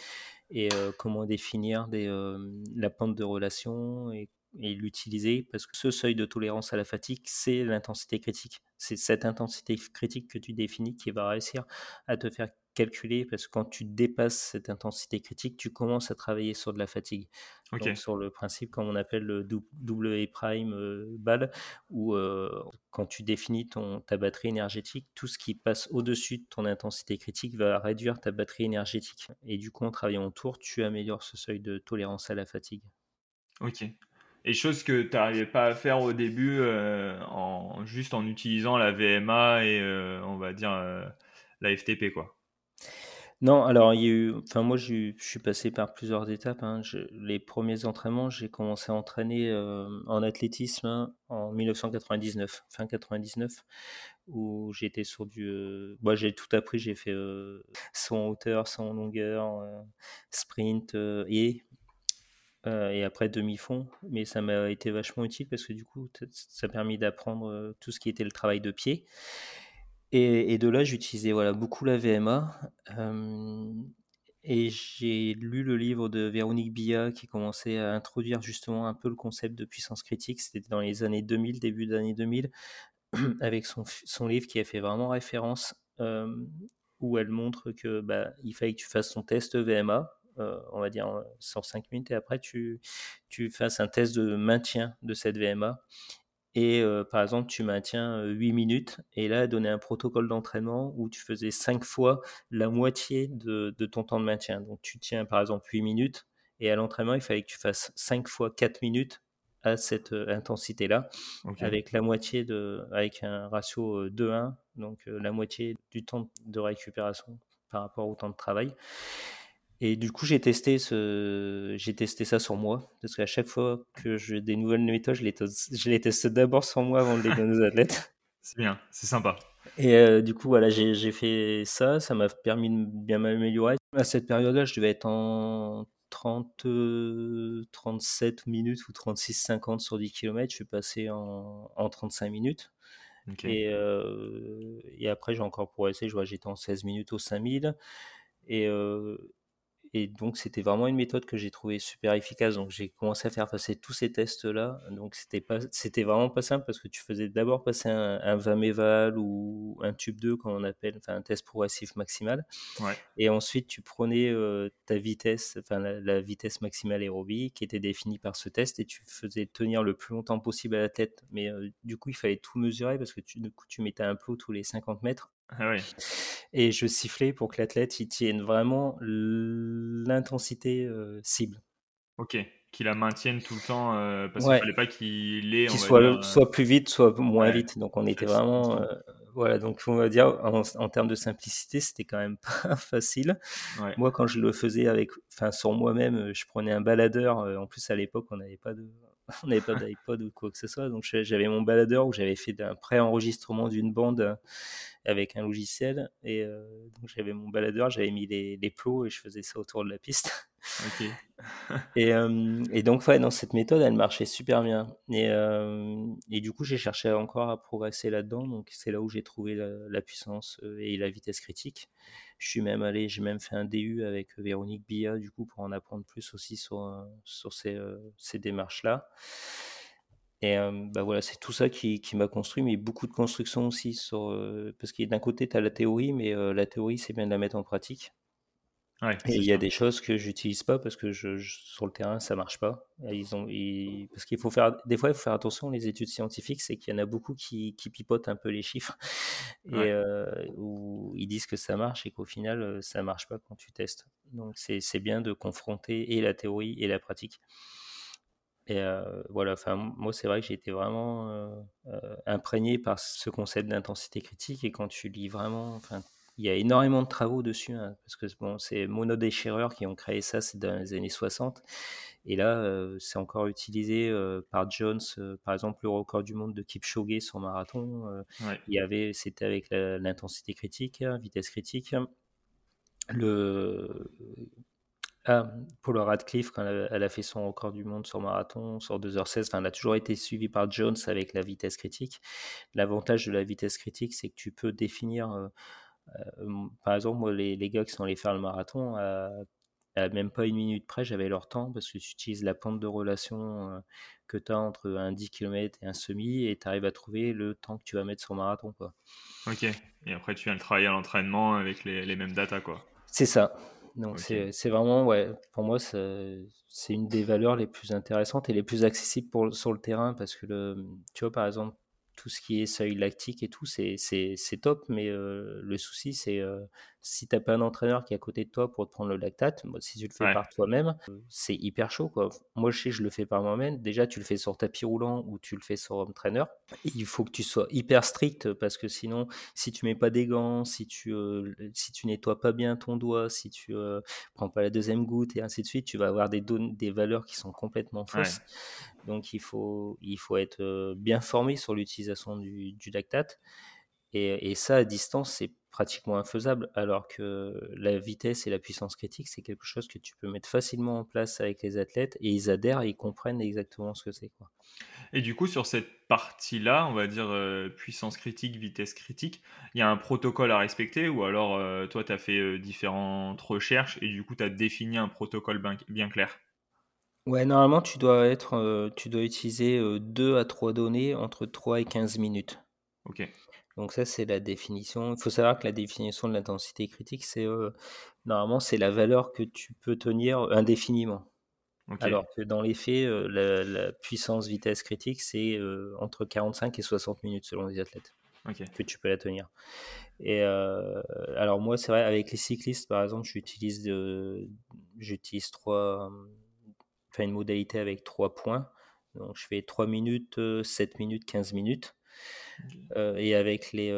Speaker 2: et comment définir la pente de relation et l'utiliser, parce que ce seuil de tolérance à la fatigue, c'est l'intensité critique. C'est cette intensité critique que tu définis qui va réussir à te faire calculer parce que quand tu dépasses cette intensité critique, tu commences à travailler sur de la fatigue. Donc sur le principe, comme on appelle le W prime euh, BAL, où euh, quand tu définis ton, ta batterie énergétique, tout ce qui passe au-dessus de ton intensité critique va réduire ta batterie énergétique. Et du coup, en travaillant autour, tu améliores ce seuil de tolérance à la fatigue.
Speaker 1: Ok. Et chose que tu n'arrivais pas à faire au début euh, en, juste en utilisant la VMA et on va dire la FTP, quoi.
Speaker 2: Non, alors il y a eu, enfin moi je suis passé par plusieurs étapes. Hein. les premiers entraînements, j'ai commencé à entraîner euh, en athlétisme hein, en 1999, fin 99, où j'étais sur du, euh, moi j'ai tout appris, j'ai fait euh, en hauteur, saut en longueur, euh, sprint et et après demi-fond, mais ça m'a été vachement utile parce que du coup ça a permis d'apprendre tout ce qui était le travail de pied. Et, de là, j'utilisais voilà, beaucoup la VMA. et j'ai lu le livre de Véronique Billa qui commençait à introduire justement un peu le concept de puissance critique. C'était dans les années 2000, début des années 2000, avec son, son, livre qui a fait vraiment référence, où elle montre que bah, il fallait que tu fasses ton test VMA, on va dire sur 5 minutes, et après tu, tu fasses un test de maintien de cette VMA et par exemple, tu maintiens 8 minutes, et là, donner un protocole d'entraînement où tu faisais 5 fois la moitié de, ton temps de maintien. Donc, tu tiens par exemple 8 minutes, et à l'entraînement, il fallait que tu fasses 5 fois 4 minutes à cette intensité-là, avec la moitié de, avec un ratio 2-1, donc la moitié du temps de récupération par rapport au temps de travail. Et du coup, j'ai testé, ce... j'ai testé ça sur moi, parce qu'à chaque fois que j'ai des nouvelles méthodes, je les, je les teste d'abord sur moi avant de les donner aux athlètes.
Speaker 1: C'est bien, c'est sympa.
Speaker 2: Et euh, du coup, voilà, j'ai fait ça, ça m'a permis de bien m'améliorer. À cette période-là, je devais être en 30, 37 minutes ou 36, 50 sur 10 km. Je suis passé en, en 35 minutes. Et, euh, et, après, j'ai encore progressé. J'étais en 16 minutes au 5000. Et, euh, et donc, c'était vraiment une méthode que j'ai trouvée super efficace. Donc, j'ai commencé à faire passer tous ces tests-là. Donc, c'était pas, c'était vraiment pas simple parce que tu faisais d'abord passer un, un VAMEVAL ou un tube 2, comme on appelle, enfin, un test progressif maximal. Et ensuite, tu prenais euh, ta vitesse, enfin, la, vitesse maximale aérobie qui était définie par ce test et tu faisais tenir le plus longtemps possible à la tête. Mais euh, du coup, il fallait tout mesurer parce que tu, du coup, tu mettais un plot tous les 50 mètres.
Speaker 1: Ah
Speaker 2: et je sifflais pour que l'athlète tienne vraiment l'intensité cible.
Speaker 1: Ok, qu'il la maintienne tout le temps, parce qu'il ne fallait pas qu'il ait.
Speaker 2: Qu'il soit, soit plus vite, soit moins vite. Donc on était vraiment. voilà, donc on va dire, en, termes de simplicité, c'était quand même pas facile. Moi, quand je le faisais avec, enfin, sur moi-même, je prenais un baladeur. En plus, à l'époque, on n'avait pas de, on n'avait pas d'iPod ou quoi que ce soit. Donc j'avais mon baladeur où j'avais fait un pré-enregistrement d'une bande avec un logiciel. Et euh, donc j'avais mon baladeur, j'avais mis les, les, plots et je faisais ça autour de la piste. et, euh, et, donc, ouais, dans cette méthode, elle marchait super bien. Et, euh, et du coup, j'ai cherché encore à progresser là-dedans. Donc, c'est là où j'ai trouvé la, puissance et la vitesse critique. Je suis même allé, j'ai même fait un DU avec Véronique Bia, du coup, pour en apprendre plus aussi sur, ces, démarches-là. Et bah voilà, c'est tout ça qui, m'a construit, mais beaucoup de construction aussi sur, parce que d'un côté, tu as la théorie, mais la théorie, c'est bien de la mettre en pratique. Et il y a des choses que j'utilise pas parce que je, sur le terrain, ça marche pas. ils ont, parce qu'il faut faire, des fois, il faut faire attention. Les études scientifiques, c'est qu'il y en a beaucoup qui, qui, pipotent un peu les chiffres et où ils disent que ça marche et qu'au final, ça marche pas quand tu testes. Donc, c'est bien de confronter et la théorie et la pratique. Et voilà, enfin, moi, c'est vrai que j'ai été vraiment imprégné par ce concept d'intensité critique. Et quand tu lis vraiment, enfin, il y a énormément de travaux dessus, hein, parce que bon, c'est monodéchireurs qui ont créé ça, c'est dans les années 60. Et là, c'est encore utilisé par Jones, par exemple, le record du monde de Kipchoge sur marathon. Il y avait, c'était avec l'intensité critique, hein, vitesse critique. Le, ah, Paula Radcliffe, quand elle a, fait son record du monde sur marathon, sur 2h16, enfin, elle a toujours été suivie par Jones avec la vitesse critique. L'avantage de la vitesse critique, c'est que tu peux définir, euh, euh, par exemple, moi, les, les, gars qui sont allés faire le marathon, à, même pas une minute près, j'avais leur temps parce que tu utilises la pente de relation euh, que tu as entre un 10 km et un semi et tu arrives à trouver le temps que tu vas mettre sur marathon. Quoi.
Speaker 1: Ok, et après tu viens le travailler à l'entraînement avec les, les mêmes datas. quoi.
Speaker 2: C'est ça. Donc c'est vraiment, ouais, pour moi, c'est une des valeurs les plus intéressantes et les plus accessibles pour, sur le terrain parce que, le, tu vois, par exemple, tout ce qui est seuil lactique et tout, c'est top, mais euh, le souci, c'est euh, si tu n'as pas un entraîneur qui est à côté de toi pour te prendre le lactate, si tu le fais par toi-même, c'est hyper chaud. Quoi. Moi, je sais, je le fais par moi-même. Déjà, tu le fais sur tapis roulant ou tu le fais sur home trainer. Il faut que tu sois hyper strict parce que sinon, si tu mets pas des gants, si tu, euh, si tu nettoies pas bien ton doigt, si tu euh, prends pas la deuxième goutte et ainsi de suite, tu vas avoir des, des valeurs qui sont complètement fausses. Donc, il faut, il faut être euh, bien formé sur l'utilisation du, du lactate. Et, ça, à distance, c'est pratiquement infaisable, alors que la vitesse et la puissance critique, c'est quelque chose que tu peux mettre facilement en place avec les athlètes et ils adhèrent et ils comprennent exactement ce que c'est. Quoi.
Speaker 1: Et du coup, sur cette partie-là, on va dire euh, puissance critique, vitesse critique, il y a un protocole à respecter ou alors euh, toi, tu as fait euh, différentes recherches et du coup, tu as défini un protocole bien, clair?
Speaker 2: Ouais, normalement, tu dois, être, tu dois utiliser 2 à 3 données entre 3 et 15 minutes.
Speaker 1: Ok.
Speaker 2: Donc ça, c'est la définition. Il faut savoir que la définition de l'intensité critique, c'est normalement c'est la valeur que tu peux tenir indéfiniment. Alors que dans les faits, la, puissance vitesse critique, c'est entre 45 et 60 minutes selon les athlètes que tu peux la tenir. Et alors moi, c'est vrai, avec les cyclistes, par exemple, j'utilise j'utilise trois, enfin une modalité avec trois points. Donc je fais 3 minutes, 7 minutes, 15 minutes. et avec les,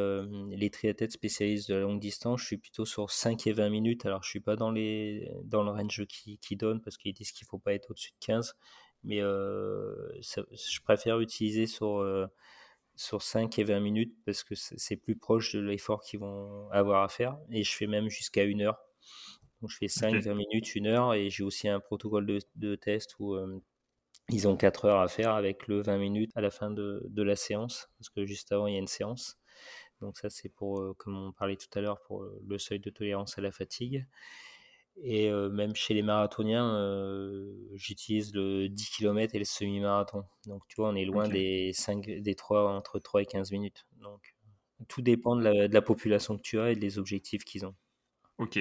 Speaker 2: les triathlètes spécialistes de la longue distance, je suis plutôt sur 5 et 20 minutes. Alors je suis pas dans, les, dans le range qui, qui donne parce qu'ils disent qu'il ne faut pas être au-dessus de 15. Mais je préfère utiliser sur sur 5 et 20 minutes parce que c'est plus proche de l'effort qu'ils vont avoir à faire. Et je fais même jusqu'à une heure. Donc je fais 5, 20 minutes, une heure et j'ai aussi un protocole de, de test où euh, ils ont 4 heures à faire avec le 20 minutes à la fin de, de, la séance parce que juste avant il y a une séance. Donc ça c'est pour, euh, comme on parlait tout à l'heure, pour le seuil de tolérance à la fatigue. Et même chez les marathoniens, j'utilise le 10 km et le semi-marathon. Donc tu vois, on est loin des, 5, des 3, entre 3 et 15 minutes. Donc tout dépend de la, de la population que tu as et des objectifs qu'ils ont.
Speaker 1: Ok.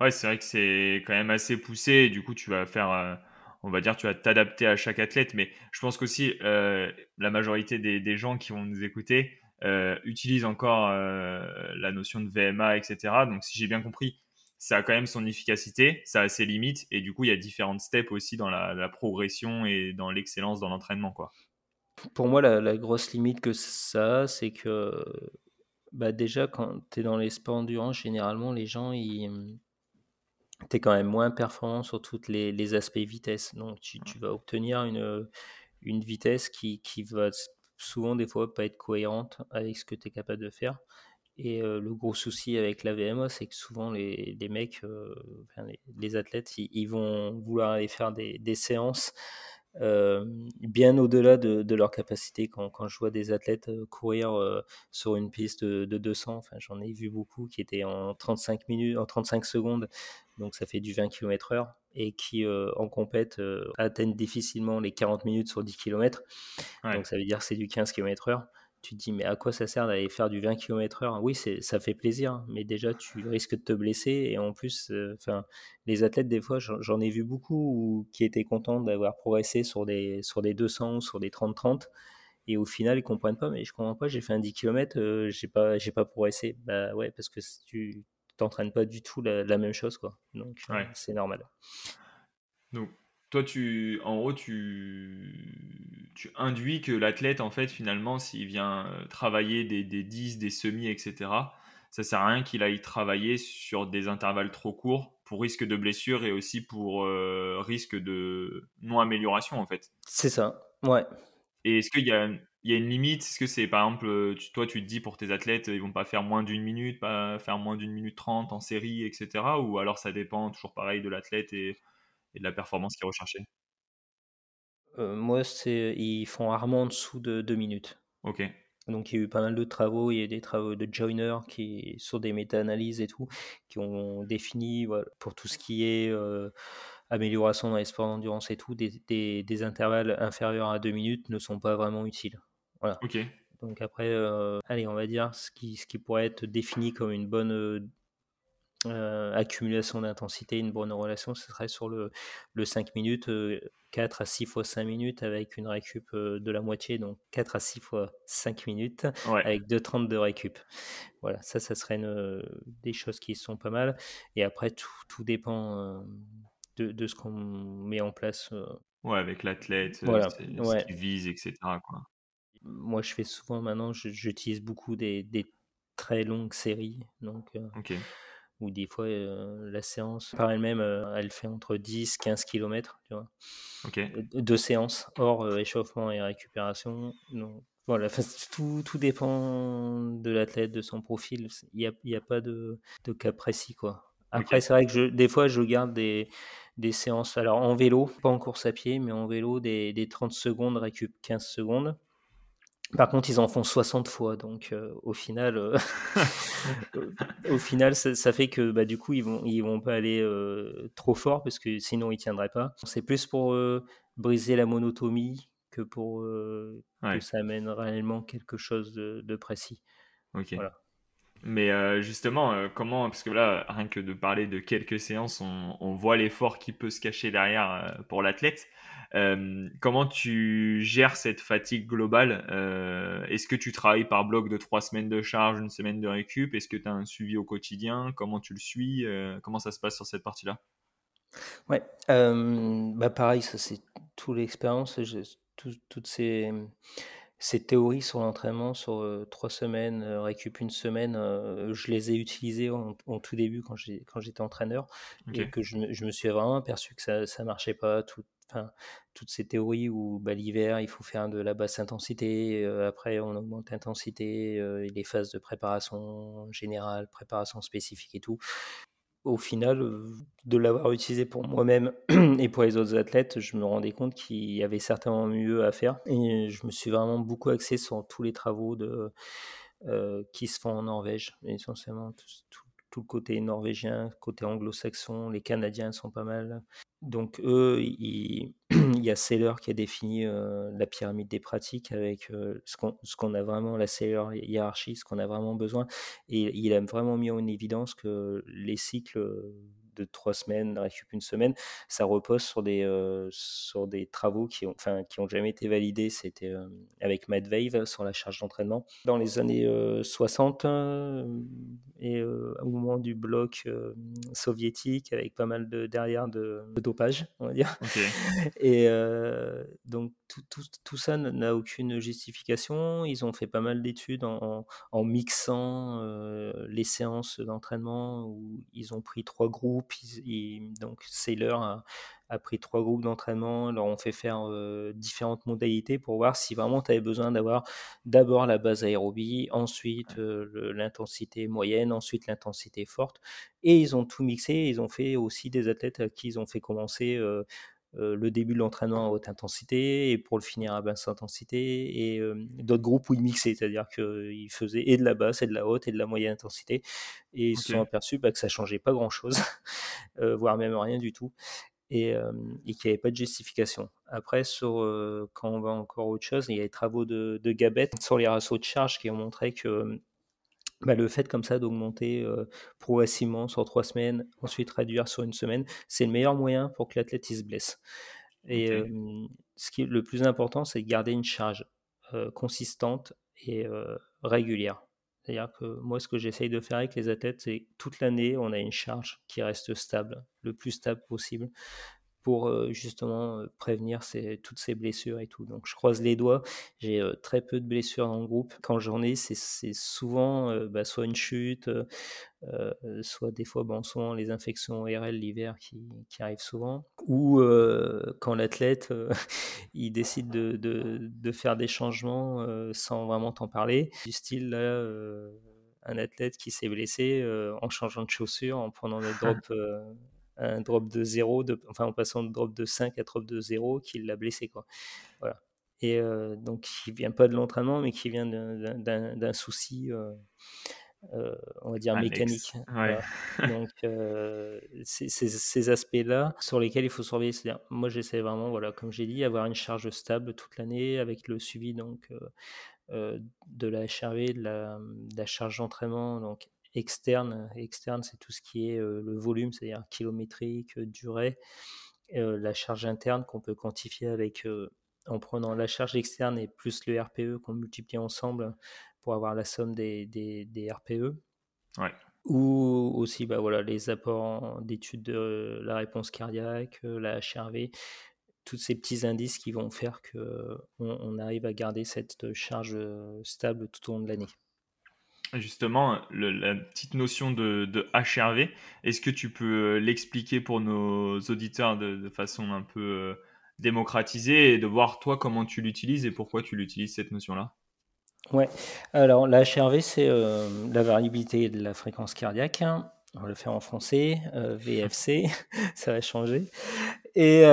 Speaker 1: Ouais, c'est vrai que c'est quand même assez poussé. du coup, tu vas faire, on va dire, tu vas t'adapter à chaque athlète. Mais je pense qu'aussi, la majorité des, gens qui vont nous écouter utilisent encore la notion de VMA, etc. Donc si j'ai bien compris, ça a quand même son efficacité, ça a ses limites, et du coup, il y a différentes steps aussi dans la, progression et dans l'excellence dans l'entraînement.
Speaker 2: Pour moi, la, grosse limite que ça c'est que bah déjà, quand tu es dans les sports endurance, généralement, les gens, ils, tu es quand même moins performant sur tous les, les, aspects vitesse. Donc, tu, tu, vas obtenir une, une vitesse qui, qui va souvent, des fois, pas être cohérente avec ce que tu es capable de faire. Et le gros souci avec la VMA, c'est que souvent les, les mecs, les, athlètes, ils, vont vouloir aller faire des, des séances bien au-delà de, de, leur capacité. Quand, quand, je vois des athlètes courir sur une piste de, 200, enfin, j'en ai vu beaucoup qui étaient en 35 minutes, en 35 secondes, donc ça fait du 20 km/h, et qui en compète atteignent difficilement les 40 minutes sur 10 km. Donc ça veut dire que c'est du 15 km/h tu te dis, mais à quoi ça sert d'aller faire du 20 km/h Oui, ça fait plaisir, mais déjà, tu risques de te blesser. Et en plus, euh, enfin les athlètes, des fois, j'en ai vu beaucoup qui étaient contents d'avoir progressé sur des, sur des 200 ou sur des 30-30. Et au final, ils comprennent pas, mais je comprends pas, j'ai fait un 10 km, euh, j'ai pas, pas progressé. Bah ouais, parce que tu t'entraînes pas du tout la, même chose, quoi. Donc, euh, c'est normal.
Speaker 1: Donc, toi, tu, en gros, tu, tu induis que l'athlète, en fait, finalement, s'il vient euh, travailler des, des 10, des semis, etc., ça sert à rien qu'il aille travailler sur des intervalles trop courts pour risque de blessure et aussi pour euh, risque de non-amélioration, en fait.
Speaker 2: C'est ça, ouais.
Speaker 1: Et est-ce qu'il y a, il y a une limite? Est-ce que c'est, par exemple, toi, tu te dis pour tes athlètes, ils vont pas faire moins d'une minute, pas faire moins d'une minute trente en série, etc. Ou alors ça dépend toujours pareil de l'athlète et de la performance qui est recherchée?
Speaker 2: Moi, c'est ils font rarement en dessous de 2 minutes.
Speaker 1: Ok.
Speaker 2: Donc il y a eu pas mal de travaux, il y a des travaux de Joyner qui sur des méta-analyses et tout, qui ont défini pour tout ce qui est amélioration dans les sports d'endurance et tout, des, des, intervalles inférieurs à 2 minutes ne sont pas vraiment utiles. Voilà. Donc après, allez, on va dire ce qui, ce qui pourrait être défini comme une bonne euh, accumulation d'intensité, une bonne relation, ce serait sur le, le 5 minutes, 4 euh, à 6 fois 5 minutes avec une récup euh, de la moitié, donc 4 à 6 fois 5 minutes avec 2,30 de récup. Voilà, ça, ça serait des choses qui sont pas mal. Et après, tout, tout dépend de, de, ce qu'on met en place.
Speaker 1: Ouais, avec l'athlète, ce qu'il vise, etc. Quoi.
Speaker 2: Moi, je fais souvent maintenant, j'utilise beaucoup des, des, très longues séries. Donc,
Speaker 1: ok
Speaker 2: ou des fois la séance par elle-même, elle fait entre 10 15 km, tu vois. Deux séances, hors échauffement et récupération. Donc, voilà, tout, tout, dépend de l'athlète, de son profil. Il n'y a, y a, pas de, de, cas précis, quoi. Après, c'est vrai que je, des fois, je garde des, des, séances, alors en vélo, pas en course à pied, mais en vélo, des, des 30 secondes, récup 15 secondes. Par contre, ils en font 60 fois, donc euh, au final, euh, au final, ça, fait que bah, du coup, ils vont, ils vont pas aller euh, trop fort parce que sinon, ils tiendraient pas. C'est plus pour briser la monotomie que pour que ça amène réellement quelque chose de, précis.
Speaker 1: Ok. Mais justement, comment, parce que là, rien que de parler de quelques séances, on, on voit l'effort qui peut se cacher derrière pour l'athlète. Euh, comment tu gères cette fatigue globale euh, Est-ce que tu travailles par bloc de trois semaines de charge, une semaine de récup? Est-ce que tu as un suivi au quotidien? Comment tu le suis euh, Comment ça se passe sur cette partie-là?
Speaker 2: Ouais, bah pareil, ça c'est toute l'expérience. toutes ces, ces théories sur l'entraînement sur trois semaines, récup une semaine, je les ai utilisées en, tout début quand j'étais entraîneur et que je, je, me suis vraiment aperçu que ça ne marchait pas. Tout, toutes ces théories où bah, l'hiver, il faut faire de la basse intensité, après on augmente l'intensité, les phases de préparation générale, préparation spécifique et tout au final, de l'avoir utilisé pour moi-même et pour les autres athlètes, je me rendais compte qu'il y avait certainement mieux à faire. Et je me suis vraiment beaucoup axé sur tous les travaux qui se font en Norvège, essentiellement tout, tout, le côté norvégien, côté anglo-saxon, les Canadiens sont pas mal. Donc eux, il, y a Saylor qui a défini la pyramide des pratiques avec ce qu'on a vraiment, la Saylor hiérarchie, ce qu'on a vraiment besoin. Et il a vraiment mis en évidence que les cycles de trois semaines, récup une semaine, ça repose sur des, euh, sur des travaux qui ont, enfin, qui ont jamais été validés. C'était euh, avec Medvedev sur la charge d'entraînement. Dans les années 60 euh, et au moment du bloc soviétique, avec pas mal de derrière de, dopage, on va dire. Et donc tout, tout, tout ça n'a aucune justification. Ils ont fait pas mal d'études en, en, mixant les séances d'entraînement où ils ont pris trois groupes donc Sailor a, pris trois groupes d'entraînement, leur ont fait faire différentes modalités pour voir si vraiment tu avais besoin d'avoir d'abord la base aérobie, ensuite l'intensité moyenne, ensuite l'intensité forte. Et ils ont tout mixé. Ils ont fait aussi des athlètes à qui ils ont fait commencer le début de l'entraînement à haute intensité et pour le finir à basse intensité et d'autres groupes où ils mixaient, c'est-à-dire qu'ils faisaient et de la basse et de la haute et de la moyenne intensité et ils se sont aperçus bah, que ça changeait pas grand-chose, voire même rien du tout et, qu'il n'y avait pas de justification. Après, sur, quand on va encore autre chose, il y a les travaux de, de Gabet sur les ratios de charge qui ont montré que bah, le fait comme ça d'augmenter progressivement sur trois semaines, ensuite réduire sur une semaine, c'est le meilleur moyen pour que l'athlète se blesse. Et ce qui est le plus important, c'est de garder une charge consistante et régulière. C'est-à-dire que moi, ce que j'essaye de faire avec les athlètes, c'est toute l'année, on a une charge qui reste stable, le plus stable possible pour justement prévenir toutes ces blessures et tout. Donc je croise les doigts, j'ai très peu de blessures dans le groupe. Quand j'en ai, c'est souvent bah, soit une chute, soit des fois, bon, souvent les infections ORL l'hiver qui, qui, arrivent souvent, ou quand l'athlète il décide de, de, de, faire des changements sans vraiment t'en parler, du style là un athlète qui s'est blessé en changeant de chaussure, en prenant le drop un drop de 0, de, enfin en passant de drop de 5 à drop de 0, qui l'a blessé. Quoi. Voilà. Et euh, donc, qui vient pas de l'entraînement, mais qui vient d'un souci, euh, euh, on va dire, mécanique. Donc, c'est ces aspects-là sur lesquels il faut surveiller. C'est-à-dire, moi, j'essaie vraiment, voilà, comme j'ai dit, avoir une charge stable toute l'année avec le suivi donc, de la HRV, de la, de la charge d'entraînement, donc externe. Externe, c'est tout ce qui est le volume, c'est-à-dire kilométrique, durée. la charge interne qu'on peut quantifier avec en prenant la charge externe et plus le RPE qu'on multiplie ensemble pour avoir la somme des, des, RPE. Ou aussi bah voilà, les apports d'études de la réponse cardiaque, la HRV, tous ces petits indices qui vont faire qu'on on arrive à garder cette charge stable tout au long de l'année.
Speaker 1: Justement, la petite notion de, HRV, est-ce que tu peux euh, l'expliquer pour nos auditeurs de, façon un peu euh, démocratisée et de voir toi comment tu l'utilises et pourquoi tu l'utilises cette notion-là?
Speaker 2: Ouais, alors la HRV, c'est euh, la variabilité de la fréquence cardiaque. Hein. On va le faire en français, VFC, ça va changer. Et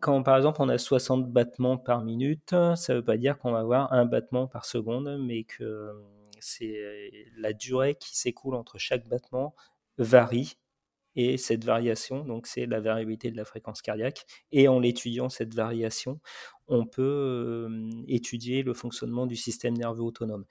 Speaker 2: quand par exemple on a 60 battements par minute, ça ne veut pas dire qu'on va avoir un battement par seconde, mais que c'est la durée qui s'écoule entre chaque battement varie et cette variation, donc c'est la variabilité de la fréquence cardiaque. Et en étudiant cette variation, on peut étudier le fonctionnement du système nerveux autonome.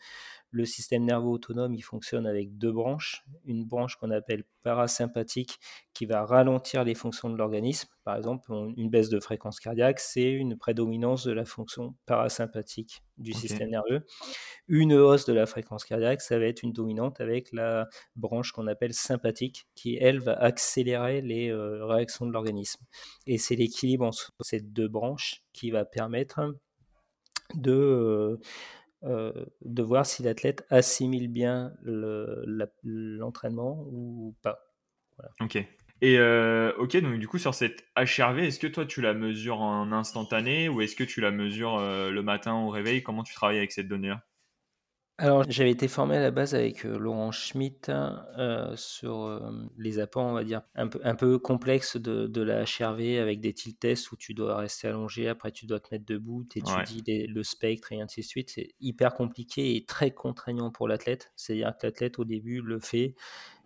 Speaker 2: Le système nerveux autonome, il fonctionne avec deux branches. Une branche qu'on appelle parasympathique qui va ralentir les fonctions de l'organisme. Par exemple, une baisse de fréquence cardiaque, c'est une prédominance de la fonction parasympathique du système nerveux. Une hausse de la fréquence cardiaque, ça va être une dominante avec la branche qu'on appelle sympathique qui, elle, va accélérer les euh, réactions de l'organisme. Et c'est l'équilibre entre ces deux branches qui va permettre permettre de, de voir si l'athlète assimile bien l'entraînement ou pas.
Speaker 1: Ok. Et ok, donc du coup sur cette HRV, est-ce que toi tu la mesures en instantané ou est-ce que tu la mesures le matin au réveil? Comment tu travailles avec cette donnée-là?
Speaker 2: Alors, j'avais été formé à la base avec Laurent Schmitt sur les apports, on va dire, un peu, un peu complexes de, de la HRV avec des tilt tests où tu dois rester allongé, après tu dois te mettre debout, tu étudies le spectre et ainsi de suite. C'est hyper compliqué et très contraignant pour l'athlète. C'est-à-dire que l'athlète, au début, le fait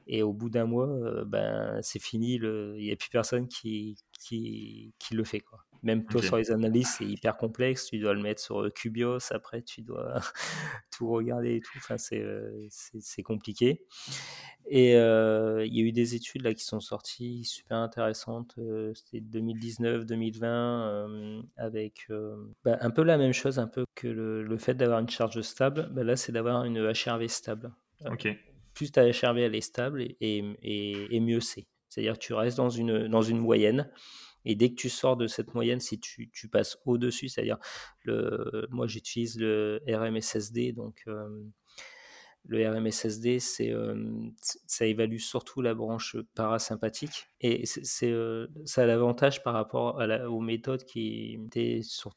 Speaker 2: et au bout d'un mois, ben, c'est fini, il n'y a plus personne qui, qui, qui le fait. Quoi. Même toi, sur les analyses, c'est hyper complexe. Tu dois le mettre sur Cubios. Après, tu dois tout regarder et tout. Enfin, c'est compliqué. Et il y a eu des études là qui sont sorties super intéressantes. C'était 2019-2020 avec bah, un peu la même chose, un peu que le, fait d'avoir une charge stable. Bah, là, c'est d'avoir une HRV stable.
Speaker 1: Ok.
Speaker 2: plus ta HRV elle est stable et, et, et mieux c'est. C'est-à-dire que tu restes dans une, dans une moyenne. Et dès que tu sors de cette moyenne, si tu, passes au-dessus, c'est-à-dire, le, moi j'utilise le RMSSD, donc le RMSSD, c'est, ça évalue surtout la branche parasympathique. Et c'est, ça a l'avantage par rapport aux méthodes qui étaient sur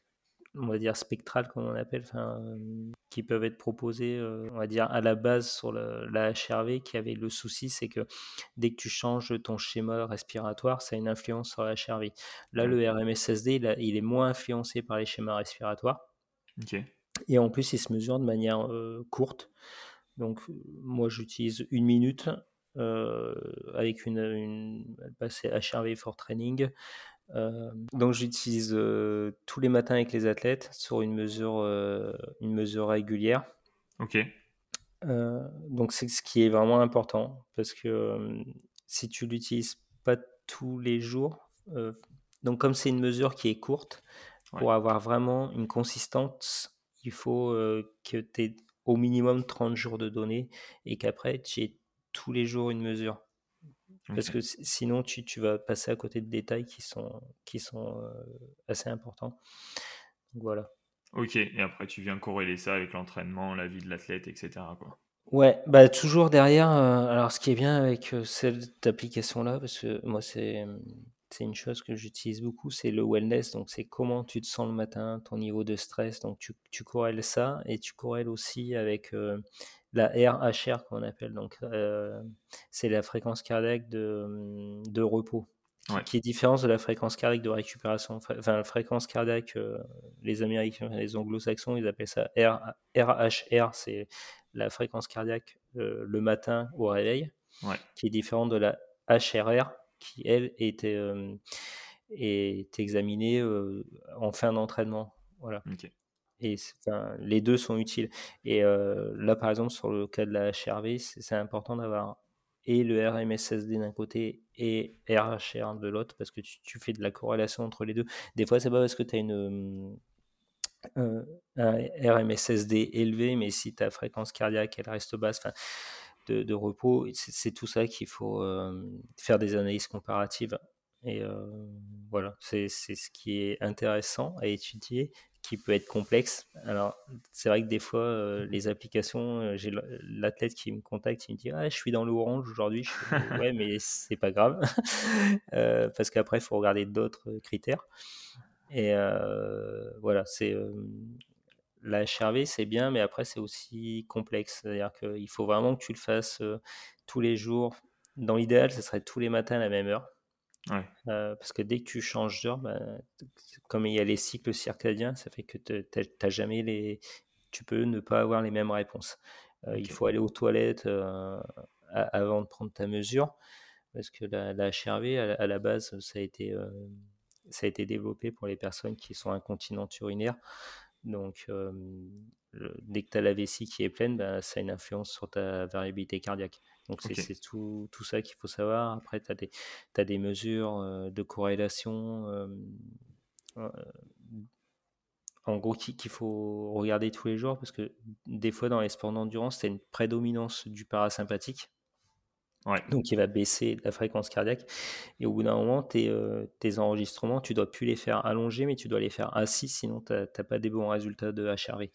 Speaker 2: on va dire spectrales, comme on appelle, qui peuvent être proposées, on va dire, à la base sur la HRV, qui avait le souci, c'est que dès que tu changes ton schéma respiratoire, ça a une influence sur la HRV. Là, le RMSSD, il, est moins influencé par les schémas respiratoires. Et en plus, il se mesure de manière courte. Donc, moi, j'utilise une minute avec une, une HRV for Training. Euh, donc j'utilise euh, tous les matins avec les athlètes sur une mesure, euh, une mesure régulière.
Speaker 1: Ok.
Speaker 2: donc c'est ce qui est vraiment important parce que si tu l'utilises pas tous les jours, donc comme c'est une mesure qui est courte, pour avoir vraiment une consistance, il faut que tu aies au minimum 30 jours de données et qu'après tu aies tous les jours une mesure. Parce que sinon, tu, tu, vas passer à côté de détails qui sont, qui sont euh, assez importants. Donc, voilà.
Speaker 1: Ok, et après, tu viens corréler ça avec l'entraînement, la vie de l'athlète, etc. Quoi.
Speaker 2: Ouais, bah toujours derrière. Euh, alors, ce qui est bien avec euh, cette application-là, parce que moi, c'est c'est une chose que j'utilise beaucoup, c'est le wellness. Donc, c'est comment tu te sens le matin, ton niveau de stress. Donc, tu, tu corrèles ça et tu corrèles aussi avec la RHR qu'on appelle. Donc, euh, c'est la fréquence cardiaque de, hum, de repos, qui, est différente de la fréquence cardiaque de récupération. Enfin, la fréquence cardiaque, euh, les Américains, les Anglo-Saxons, ils appellent ça RHR, c'est la fréquence cardiaque euh, le matin au réveil, qui est différente de la HRR, qui elle était est examinée en fin d'entraînement. Voilà. Les deux sont utiles. Et euh, là, par exemple, sur le cas de la HRV, c'est important d'avoir et le RMSSD d'un côté et RHR de l'autre, parce que tu, fais de la corrélation entre les deux. Des fois, c'est pas parce que tu as une, euh, un RMSSD élevé, mais si ta fréquence cardiaque elle reste basse, de, repos, c'est tout ça qu'il faut euh, faire des analyses comparatives. Et voilà, c'est ce qui est intéressant à étudier qui peut être complexe. Alors, c'est vrai que des fois, euh, les applications, euh, j'ai l'athlète qui me contacte, il me dit Ah, je suis dans le orange aujourd'hui. ouais, mais c'est pas grave. Euh, parce qu'après, il faut regarder d'autres critères. Et voilà, c'est. la HRV, c'est bien, mais après, c'est aussi complexe. C'est-à-dire qu'il faut vraiment que tu le fasses tous les jours. Dans l'idéal, ce serait tous les matins à la même heure. Euh, parce que dès que tu changes d'heure, bah, comme il y a les cycles circadiens, ça fait que tu jamais les. Tu peux ne pas avoir les mêmes réponses. Euh, il faut aller aux toilettes euh, avant de prendre ta mesure, parce que la, HRV, à, la base, ça a, été, ça a été développé pour les personnes qui sont incontinentes urinaires. Donc, dès que tu as la vessie qui est pleine, bah, ça a une influence sur ta variabilité cardiaque. Donc c'est tout, tout, ça qu'il faut savoir. Après, tu as, as, des mesures de corrélation. En gros, qu'il faut regarder tous les jours parce que des fois, dans les sports d'endurance, tu as une prédominance du parasympathique. Donc, il va baisser la fréquence cardiaque. Et au bout d'un moment, tes, euh, tes enregistrements, tu dois plus les faire allongés, mais tu dois les faire assis, sinon tu n'as pas des bons résultats de HRV.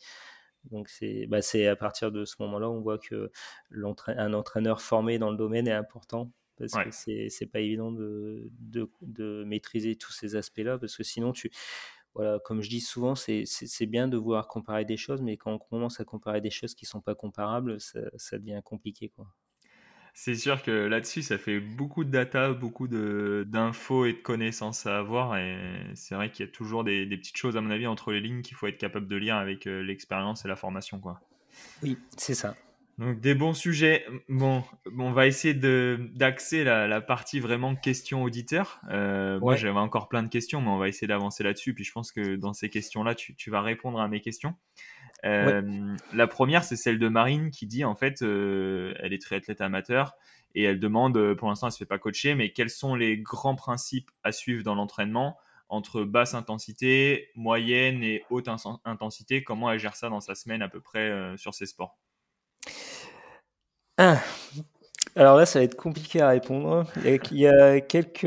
Speaker 2: Donc, bah, c'est à partir de ce moment-là, on voit que un entraîneur formé dans le domaine est important parce que c'est pas évident de, de, de, maîtriser tous ces aspects-là, parce que sinon, tu, voilà, comme je dis souvent, c'est bien de vouloir comparer des choses, mais quand on commence à comparer des choses qui ne sont pas comparables, ça, ça devient compliqué. Quoi.
Speaker 1: C'est sûr que là-dessus, ça fait beaucoup de data, beaucoup d'infos et de connaissances à avoir. Et c'est vrai qu'il y a toujours des, petites choses, à mon avis, entre les lignes qu'il faut être capable de lire avec euh, l'expérience et la formation. Quoi.
Speaker 2: Oui, c'est ça.
Speaker 1: Donc des bons sujets. Bon, on va essayer d'axer la, la, partie vraiment questions auditeurs. Euh, moi, j'avais encore plein de questions, mais on va essayer d'avancer là-dessus. Puis je pense que dans ces questions-là, tu, tu, vas répondre à mes questions. Euh, la première, c'est celle de Marine qui dit en fait, euh, elle est triathlète amateur et elle demande, euh, pour l'instant, elle se fait pas coacher, mais quels sont les grands principes à suivre dans l'entraînement entre basse intensité, moyenne et haute intensité? Comment elle gère ça dans sa semaine à peu près sur ses sports?
Speaker 2: Ah. Alors là, ça va être compliqué à répondre. Il y a quelques,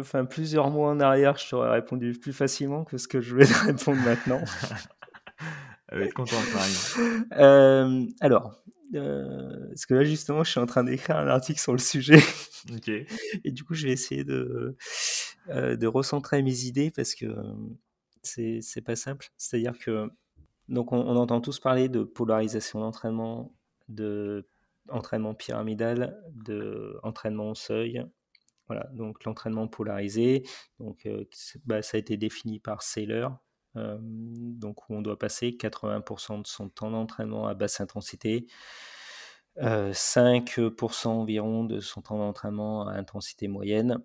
Speaker 2: enfin plusieurs mois en arrière, je t'aurais répondu plus facilement que ce que je vais te répondre maintenant.
Speaker 1: Elle va être contente.
Speaker 2: Euh, alors, euh, parce que là, justement, je suis en train d'écrire un article sur le sujet.
Speaker 1: Ok.
Speaker 2: Et du coup, je vais essayer de, euh, de recentrer mes idées parce que c'est, c'est pas simple. C'est-à-dire que, donc, on, entend tous parler de polarisation d'entraînement, de entraînement pyramidal, de entraînement au seuil. Voilà, donc l'entraînement polarisé, donc bah, ça a été défini par Saylor, euh, donc où on doit passer 80% de son temps d'entraînement à basse intensité, 5% euh, environ de son temps d'entraînement à intensité moyenne,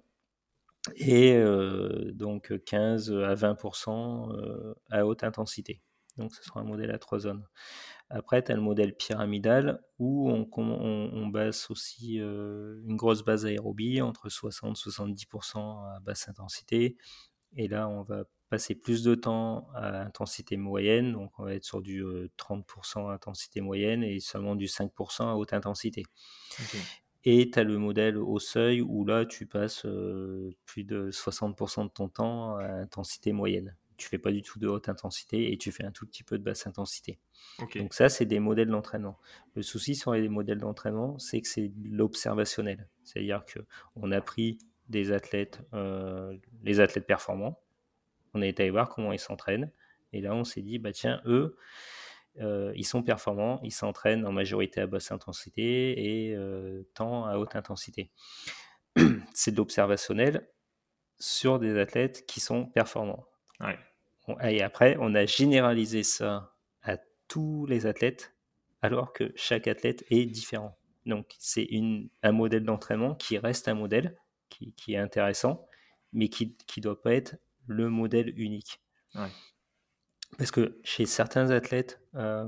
Speaker 2: et euh, donc 15 à 20% à haute intensité. Donc ce sera un modèle à trois zones. Après, tu as le modèle pyramidal où on, on, base aussi une grosse base aérobie entre 60 70% à basse intensité. Et là, on va passer plus de temps à intensité moyenne, donc on va être sur du 30% intensité moyenne et seulement du 5% à haute intensité. Et tu as le modèle au seuil où là, tu passes plus de 60% de ton temps à intensité moyenne. Tu fais pas du tout de haute intensité et tu fais un tout petit peu de basse intensité. Donc ça, c'est des modèles d'entraînement. Le souci sur les modèles d'entraînement, c'est que c'est l'observationnel. C'est-à-dire qu'on a pris des athlètes, les athlètes performants, on été allé voir comment ils s'entraînent. Et là, on s'est dit, bah tiens, eux, euh, ils sont performants, ils s'entraînent en majorité à basse intensité et euh, temps à haute intensité. C'est de l'observationnel sur des athlètes qui sont performants. Et après, on a généralisé ça à tous les athlètes, alors que chaque athlète est différent. Donc, c'est un modèle d'entraînement qui reste un modèle, qui, qui, est intéressant, mais qui ne doit pas être le modèle unique. Parce que chez certains athlètes, euh,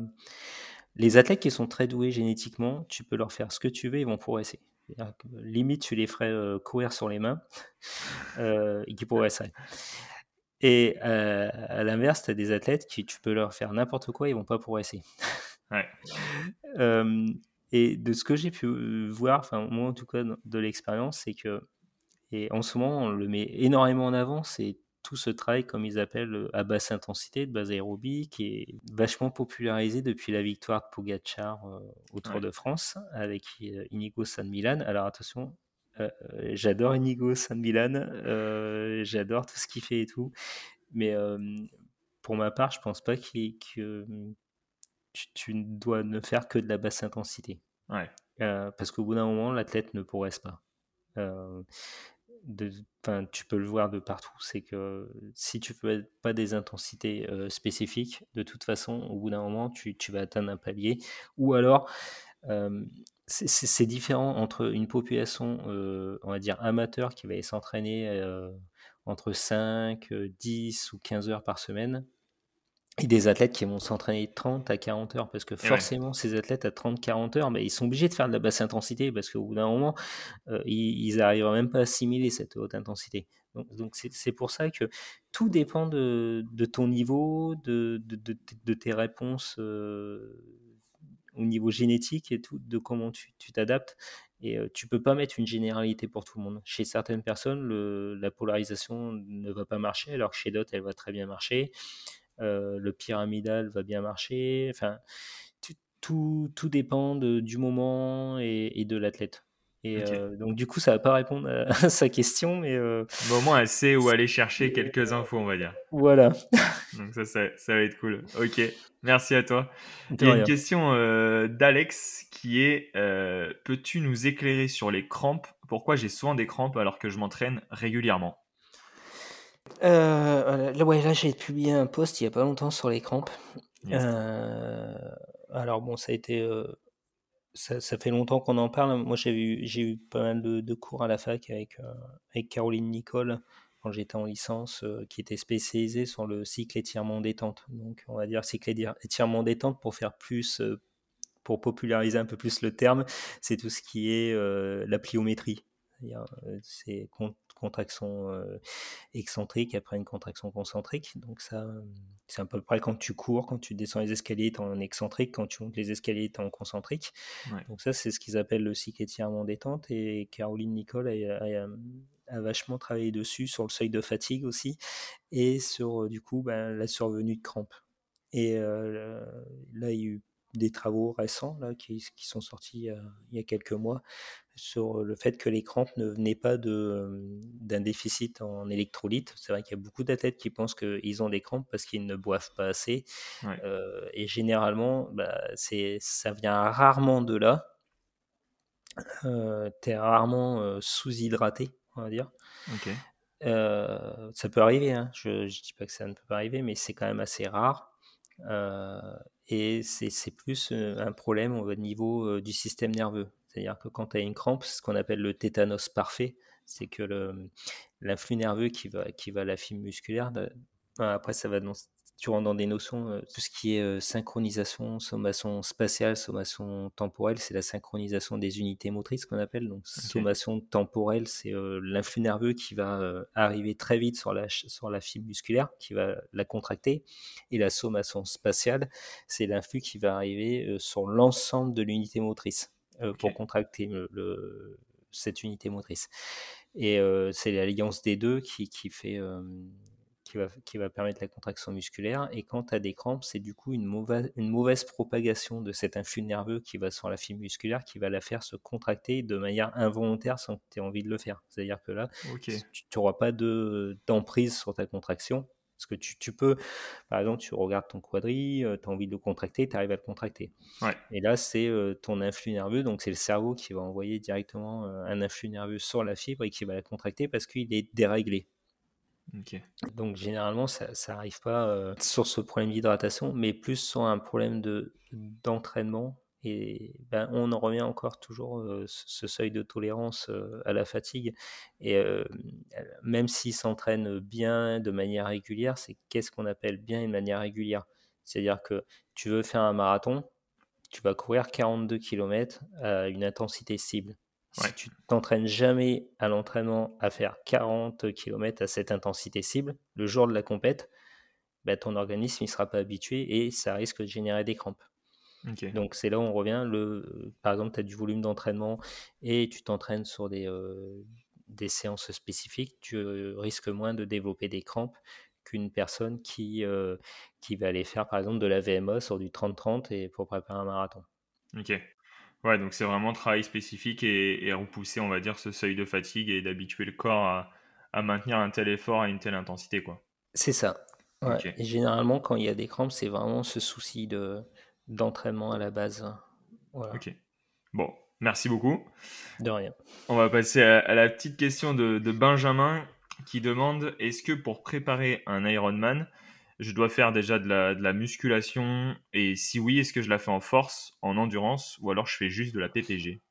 Speaker 2: les athlètes qui sont très doués génétiquement, tu peux leur faire ce que tu veux, ils vont progresser. limite, tu les ferais euh, courir sur les mains euh, et qui progresseraient. Et à l'inverse, tu as des athlètes qui tu peux leur faire n'importe quoi, ils vont pas progresser. et de ce que j'ai pu voir, enfin moi en tout cas de l'expérience, c'est que et en ce moment on le met énormément en avant, c'est tout ce travail, comme ils appellent, euh, à basse intensité, de base aérobie, qui est vachement popularisé depuis la victoire de Pogacar euh, au Tour de France avec euh, Inigo San Milan. Alors attention, j'adore Inigo San Milan, j'adore tout ce qu'il fait et tout, mais pour ma part, je pense pas que tu, ne dois ne faire que de la basse intensité. parce qu'au bout d'un moment, l'athlète ne progresse pas tu peux le voir de partout, c'est que si tu fais pas des intensités euh, spécifiques, de toute façon, au bout d'un moment, tu, vas atteindre un palier. Ou alors, euh, c'est différent entre une population, euh, on va dire, amateur qui va s'entraîner entre 5, 10 ou 15 heures par semaine, et des athlètes qui vont s'entraîner 30 à 40 heures, parce que forcément, ces athlètes à 30-40 heures, mais ils sont obligés de faire de la basse intensité, parce qu'au bout d'un moment, euh, ils n'arrivent même pas à assimiler cette haute intensité. Donc, c'est pour ça que tout dépend de, ton niveau, de, de, tes réponses euh, au niveau génétique et tout, de comment tu t'adaptes. Et tu peux pas mettre une généralité pour tout le monde. Chez certaines personnes, le, la polarisation ne va pas marcher, alors que chez d'autres, elle va très bien marcher. Le pyramidal va bien marcher. Enfin, tout, tout dépend du moment et, de l'athlète. Et donc, du coup, ça va pas répondre à, sa question, mais.
Speaker 1: au moins, elle sait où aller chercher quelques infos, on va dire.
Speaker 2: Voilà.
Speaker 1: donc, ça, ça, ça, va être cool. Ok, merci à toi. Il y a une question d'Alex qui est Peux-tu nous éclairer sur les crampes? Pourquoi j'ai souvent des crampes alors que je m'entraîne régulièrement?
Speaker 2: Euh, là, ouais, là j'ai publié un post il y a pas longtemps sur les crampes. alors bon, ça a été ça, ça, fait longtemps qu'on en parle. Moi, j'ai eu, j'ai eu pas mal de, de, cours à la fac avec, euh, avec Caroline Nicole quand j'étais en licence, euh, qui était spécialisée sur le cycle étirement détente. Donc, on va dire cycle étirement détente pour faire plus, euh, pour populariser un peu plus le terme, c'est tout ce qui est la pliométrie. C'est contraction euh, excentrique après une contraction concentrique. Donc ça, c'est à peu près quand tu cours, quand tu descends les escaliers, tu es en excentrique, quand tu montes les escaliers, tu es en concentrique. Donc ça, c'est ce qu'ils appellent le cycle étirement détente. Et Caroline Nicole a, vachement travaillé dessus, sur le seuil de fatigue aussi, et sur du coup ben, la survenue de crampes. Et euh, là, il y a eu des travaux récents là, qui, qui sont sortis il y a quelques mois sur le fait que les crampes ne venaient pas d'un déficit en électrolytes. C'est vrai qu'il y a beaucoup d'athlètes qui pensent qu'ils ont des crampes parce qu'ils ne boivent pas assez. et généralement, bah, ça vient rarement de là. tu es rarement sous-hydraté, on va dire. ça peut arriver, hein. je ne dis pas que ça ne peut pas arriver, mais c'est quand même assez rare. et c'est plus un problème au niveau du système nerveux. C'est-à-dire que quand tu as une crampe, c'est ce qu'on appelle le tétanos parfait, c'est que l'influx nerveux qui va, qui va à la fibre musculaire, après ça va dans, tu rentres dans des notions, euh, tout ce qui est euh, synchronisation, sommation spatiale, sommation temporelle, c'est la synchronisation des unités motrices qu'on appelle. Donc sommation temporelle, c'est euh, l'influx nerveux qui va arriver très vite sur la, sur la fibre musculaire, qui va la contracter. Et la sommation spatiale, c'est l'influx qui va arriver sur l'ensemble de l'unité motrice. Euh, pour contracter le, cette unité motrice. Et euh, c'est l'alliance des deux qui, qui fait euh, qui va, qui va, permettre la contraction musculaire. Et quand tu as des crampes, c'est du coup une mauvaise, une mauvaise propagation de cet influx nerveux qui va sur la fibre musculaire, qui va la faire se contracter de manière involontaire sans que tu aies envie de le faire. C'est-à-dire que là, tu n'auras pas d'emprise sur ta contraction. Parce que tu, tu, peux, par exemple, tu regardes ton quadri, euh, tu as envie de le contracter, tu arrives à le contracter. Et là, c'est euh, ton influx nerveux, donc c'est le cerveau qui va envoyer directement euh, un influx nerveux sur la fibre et qui va la contracter parce qu'il est déréglé. Donc généralement, ça n'arrive pas sur ce problème d'hydratation, mais plus sur un problème d'entraînement et ben, on en revient encore toujours euh, ce seuil de tolérance euh, à la fatigue. Et euh, même s'il s'entraîne bien de manière régulière, c'est qu'est-ce qu'on appelle bien une manière régulière? C'est-à-dire que tu veux faire un marathon, tu vas courir 42 km à une intensité cible. Si tu t'entraînes jamais à l'entraînement à faire 40 km à cette intensité cible, le jour de la compète, ben, ton organisme ne sera pas habitué et ça risque de générer des crampes. Donc c'est là où on revient. Le, par exemple, tu as du volume d'entraînement et tu t'entraînes sur des, euh, des séances spécifiques, tu euh, risques moins de développer des crampes qu'une personne qui, euh, qui va aller faire par exemple de la VMA sur du 30-30 et pour préparer un marathon.
Speaker 1: Ok. Ouais, donc c'est vraiment travail spécifique et, repousser, on va dire, ce seuil de fatigue et d'habituer le corps à, à, maintenir un tel effort à une telle intensité. quoi.
Speaker 2: C'est ça. Et généralement, quand il y a des crampes, c'est vraiment ce souci de, d'entraînement à la base.
Speaker 1: Ok. Bon, merci beaucoup.
Speaker 2: De rien.
Speaker 1: On va passer à, la petite question de, Benjamin qui demande est-ce que pour préparer un Ironman, je dois faire déjà de la, musculation Et si oui, est-ce que je la fais en force, en endurance ou alors je fais juste de la PPG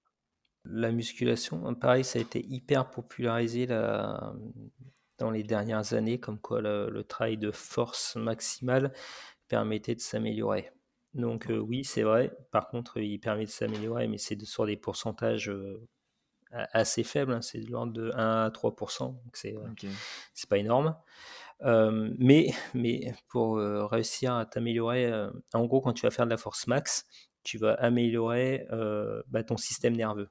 Speaker 2: La musculation, pareil, ça a été hyper popularisé là, dans les dernières années, comme quoi le travail de force maximale permettait de s'améliorer. Donc oui, c'est vrai. Par contre, il permet de s'améliorer, mais c'est sur des pourcentages assez faibles. Hein. C'est de l'ordre de 1 à 3% donc c'est c'est pas énorme. mais, mais pour réussir à t'améliorer, en gros, quand tu vas faire de la force max, tu vas améliorer bah, ton système nerveux.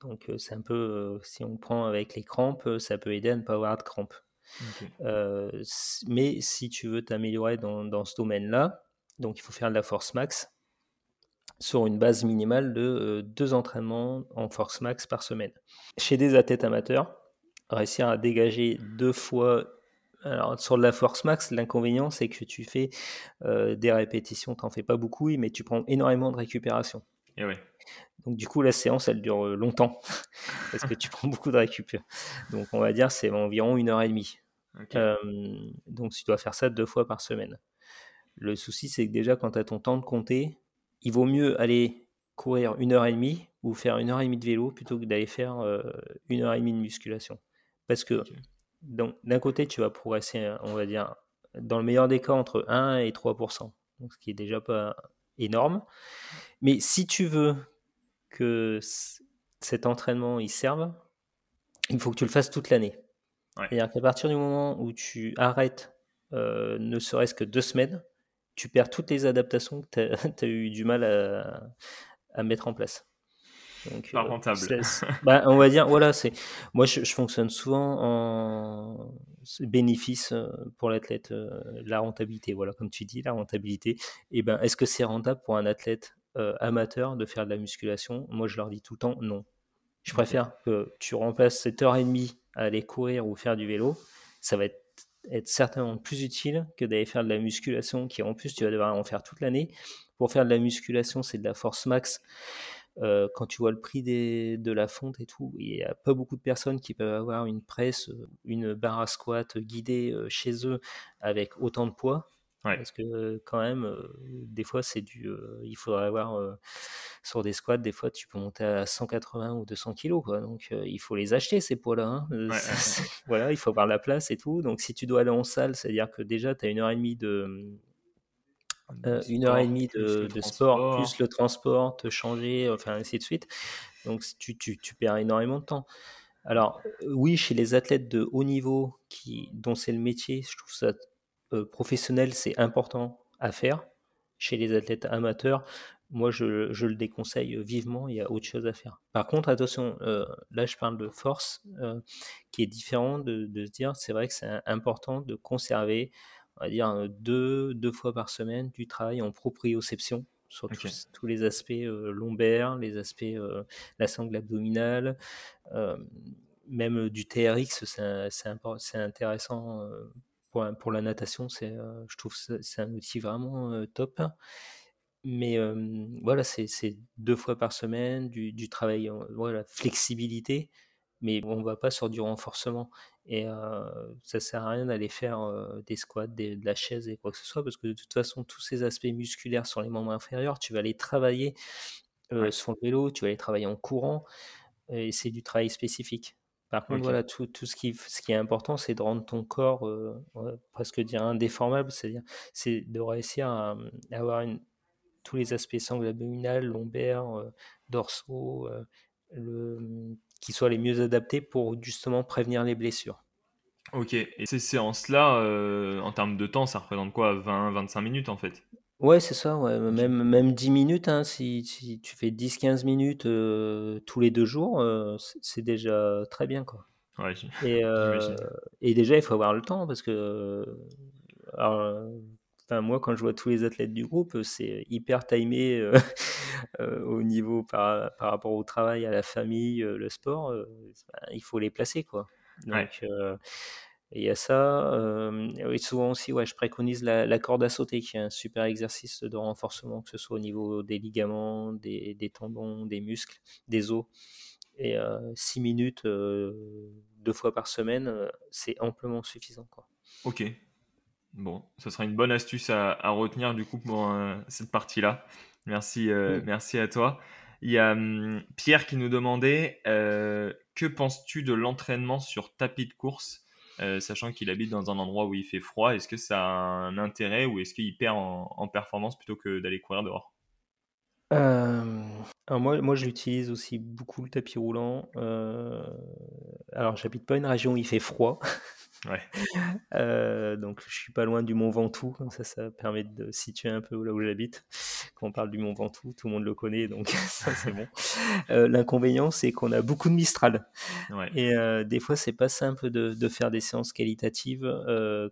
Speaker 2: Donc c'est un peu, si on prend avec les crampes, ça peut aider à ne pas avoir de crampes. mais si tu veux t'améliorer dans, dans, ce domaine-là, donc il faut faire de la force max sur une base minimale de deux entraînements en force max par semaine. Chez des athlètes amateurs, réussir à dégager deux fois alors, sur la force max, l'inconvénient, c'est que tu fais des répétitions, tu n'en fais pas beaucoup, mais tu prends énormément de récupération.
Speaker 1: Et eh oui.
Speaker 2: Donc, du coup, la séance, elle dure longtemps, parce que tu prends beaucoup de récup. Donc, on va dire, c'est environ une heure et demie. donc, tu dois faire ça deux fois par semaine. Le souci, c'est que déjà, quand tu as ton temps de compter, il vaut mieux aller courir une heure et demie ou faire une heure et demie de vélo plutôt que d'aller faire une heure et demie de musculation. Parce que donc d'un côté, tu vas progresser, on va dire, dans le meilleur des cas, entre 1 et 3%, donc ce qui est déjà pas énorme. Mais si tu veux que cet entraînement il serve, il faut que tu le fasses toute l'année. C'est-à-dire qu'à partir du moment où tu arrêtes euh, ne serait-ce que deux semaines, tu perds toutes les adaptations que tu as, eu du mal à mettre en place.
Speaker 1: Donc, pas euh, rentable.
Speaker 2: bah, on va dire, voilà, c'est. Moi, je, fonctionne souvent en bénéfice euh, pour l'athlète, euh, la rentabilité. Voilà, comme tu dis, la rentabilité. Et eh ben, est-ce que c'est rentable pour un athlète amateur de faire de la musculation? Moi, je leur dis tout le temps non. Je préfère que tu remplaces cette heure et demie à aller courir ou faire du vélo. Ça va être, être certainement plus utile que d'aller faire de la musculation, qui en plus, tu vas devoir en faire toute l'année. Pour faire de la musculation, c'est de la force max. Euh, quand tu vois le prix de la fonte et tout, il n'y a pas beaucoup de personnes qui peuvent avoir une presse, euh, une barre à squat guidée euh, chez eux avec autant de poids. Parce que quand même, des fois, c'est du. il faudrait avoir sur des squats, des fois, tu peux monter à 180 ou 200 kilos. Quoi. Donc, il faut les acheter, ces poids-là. Hein. voilà, il faut avoir la place et tout. Donc, si tu dois aller en salle, c'est-à-dire que déjà, tu as une heure et demie de, euh, une heure et demie de, sport, plus le transport, te changer, enfin ainsi de suite. Donc tu, tu, tu perds énormément de temps. Alors oui, chez les athlètes de haut niveau qui, dont c'est le métier, je trouve ça professionnel, c'est important à faire. Chez les athlètes amateurs, moi je, je, le déconseille vivement, il y a autre chose à faire. Par contre, attention, là je parle de force, qui est différent de, de se dire, c'est vrai que c'est important de conserver on va dire, deux, deux fois par semaine du travail en proprioception sur tous, les aspects lombaires, les aspects, la sangle abdominale, même du TRX, c'est intéressant pour, pour, la natation, je trouve que c'est un outil vraiment top. Mais voilà, c'est deux fois par semaine, du, du travail, voilà, flexibilité, mais on ne va pas sur du renforcement. Et ça sert à rien d'aller faire des squats, de la chaise et quoi que ce soit, parce que de toute façon, tous ces aspects musculaires sur les membres inférieurs, tu vas les travailler sur le vélo, tu vas les travailler en courant, et c'est du travail spécifique. Par contre, voilà, tout, tout, ce, qui, ce qui est important, c'est de rendre ton corps presque dire indéformable, c'est-à-dire c'est de réussir à, avoir une, tous les aspects sangles abdominales, lombaires, dorsaux, le, qui soient les mieux adaptés pour justement prévenir les blessures.
Speaker 1: Ok, et ces séances-là, euh, en termes de temps, ça représente quoi 20-25 minutes en fait?
Speaker 2: Ouais, c'est ça, ouais. Même, même 10 minutes, hein, si, si, tu fais 10-15 minutes tous les deux jours, c'est déjà très bien. Quoi.
Speaker 1: Ouais,
Speaker 2: et, et, déjà, il faut avoir le temps parce que alors, moi, quand je vois tous les athlètes du groupe, c'est hyper timé au niveau par, par, rapport au travail, à la famille, le sport. il faut les placer, quoi. Donc, il y a ça. et souvent aussi, ouais, je préconise la, corde à sauter, qui est un super exercice de renforcement, que ce soit au niveau des ligaments, des, des tendons, des muscles, des os. Et 6 minutes, deux fois par semaine, c'est amplement suffisant. Quoi.
Speaker 1: Ok, Bon, ce sera une bonne astuce à, retenir du coup pour euh, cette partie-là. Merci, euh, merci à toi. Il y a Pierre qui nous demandait euh, que penses-tu de l'entraînement sur tapis de course, sachant qu'il habite dans un endroit où il fait froid. Est-ce que ça a un intérêt ou est-ce qu'il perd en, performance plutôt que d'aller courir dehors?
Speaker 2: Moi, moi, je l'utilise aussi beaucoup le tapis roulant. alors, j'habite pas une région où il fait froid.
Speaker 1: Ouais.
Speaker 2: Euh, donc, je suis pas loin du Mont Ventoux, comme ça, ça permet de situer un peu là où j'habite. Quand on parle du Mont Ventoux, tout le monde le connaît, donc ça, c'est bon. Euh, L'inconvénient, c'est qu'on a beaucoup de Mistral.
Speaker 1: Ouais.
Speaker 2: Et euh, des fois, c'est pas simple de, de, faire des séances qualitatives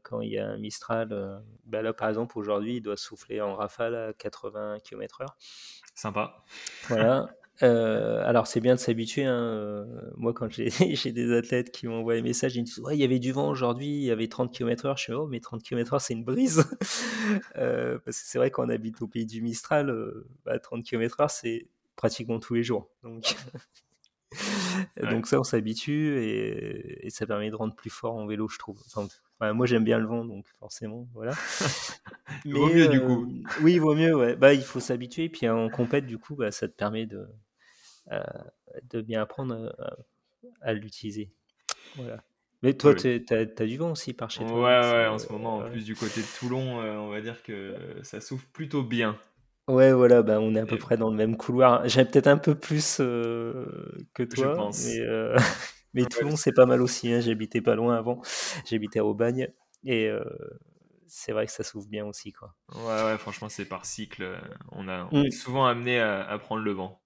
Speaker 2: quand il y a un Mistral. Bah là, par exemple, aujourd'hui, il doit souffler en rafale à 80 km/h.
Speaker 1: Sympa.
Speaker 2: Voilà. Euh, alors c'est bien de s'habituer. Hein. Euh, moi, quand j'ai des athlètes qui m'envoient des messages, ils me disent ouais, il y avait du vent aujourd'hui, il y avait 30 km/h. Je fais oh, mais 30 km/h, c'est une brise. euh, parce que c'est vrai qu'on habite au pays du Mistral, euh, bah, 30 km/h, c'est pratiquement tous les jours. Donc, ouais. donc ça, on s'habitue et, et, ça permet de rendre plus fort en vélo, je trouve. Enfin, enfin, moi, j'aime bien le vent, donc forcément, voilà.
Speaker 1: il vaut mieux, du coup.
Speaker 2: Oui, vaut mieux, ouais. Bah, il faut s'habituer. Puis en compète, du coup, bah, ça te permet de de bien apprendre à, à l'utiliser. Voilà. Mais toi, oui. tu as, as, du vent aussi par chez toi.
Speaker 1: Ouais, ouais, en ce moment, en plus du côté de Toulon, euh, on va dire que ça souffle plutôt bien.
Speaker 2: Ouais, voilà, bah, on est à peu Et près dans le même couloir. J'avais peut-être un peu plus euh, que toi,
Speaker 1: Je pense.
Speaker 2: mais, euh, mais Toulon, c'est pas mal aussi. Hein. J'habitais pas loin avant. J'habitais à Aubagne. Et euh, c'est vrai que ça s'ouvre bien aussi. Quoi.
Speaker 1: Ouais, ouais, franchement, c'est par cycle. On, a, on mm. est souvent amené à, à prendre le vent.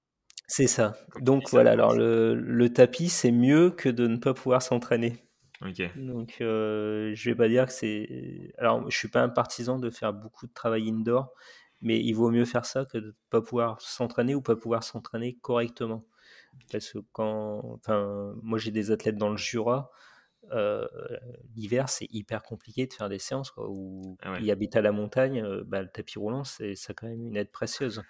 Speaker 2: C'est ça. Donc voilà, alors le, le tapis, c'est mieux que de ne pas pouvoir s'entraîner.
Speaker 1: Ok.
Speaker 2: Donc euh, je vais pas dire que c'est. Alors je suis pas un partisan de faire beaucoup de travail indoor, mais il vaut mieux faire ça que de ne pas pouvoir s'entraîner ou pas pouvoir s'entraîner correctement. Parce que quand. Enfin, moi j'ai des athlètes dans le Jura. Euh, L'hiver, c'est hyper compliqué de faire des séances quoi, où
Speaker 1: Ah ouais.
Speaker 2: ils habitent à la montagne. euh, bah, le tapis roulant, c'est ça a quand même une aide précieuse.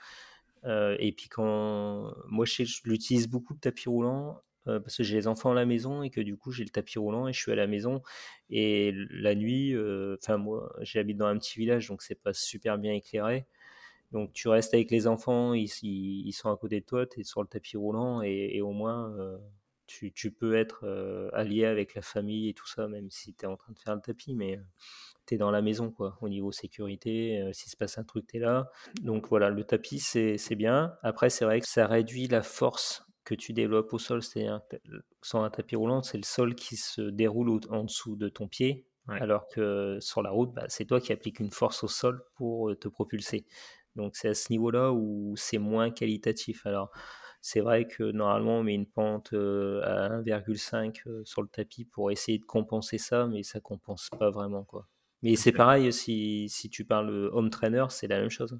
Speaker 2: Euh, et puis quand moi je, l'utilise beaucoup le tapis roulant euh, parce que j'ai les enfants à la maison et que du coup j'ai le tapis roulant et je suis à la maison et la nuit, euh, enfin moi j'habite dans un petit village donc c'est pas super bien éclairé. Donc tu restes avec les enfants, ils, ils, sont à côté de toi, tu es sur le tapis roulant et, au moins tu, tu, peux être euh, allié avec la famille et tout ça, même si tu es en train de faire le tapis, mais tu es dans la maison, quoi, au niveau sécurité. Euh, S'il se passe un truc, tu es là. Donc voilà, le tapis, c'est bien. Après, c'est vrai que ça réduit la force que tu développes au sol. C'est-à-dire sans un tapis roulant, c'est le sol qui se déroule en dessous de ton pied.
Speaker 1: Ouais.
Speaker 2: Alors que sur la route, bah, c'est toi qui appliques une force au sol pour euh, te propulser. Donc c'est à ce niveau-là où c'est moins qualitatif. Alors c'est vrai que normalement on met une pente à 1,5 euh, sur le tapis pour essayer de compenser ça, mais ça compense pas vraiment quoi. Mais c'est pareil si, si tu parles home trainer, c'est la même chose.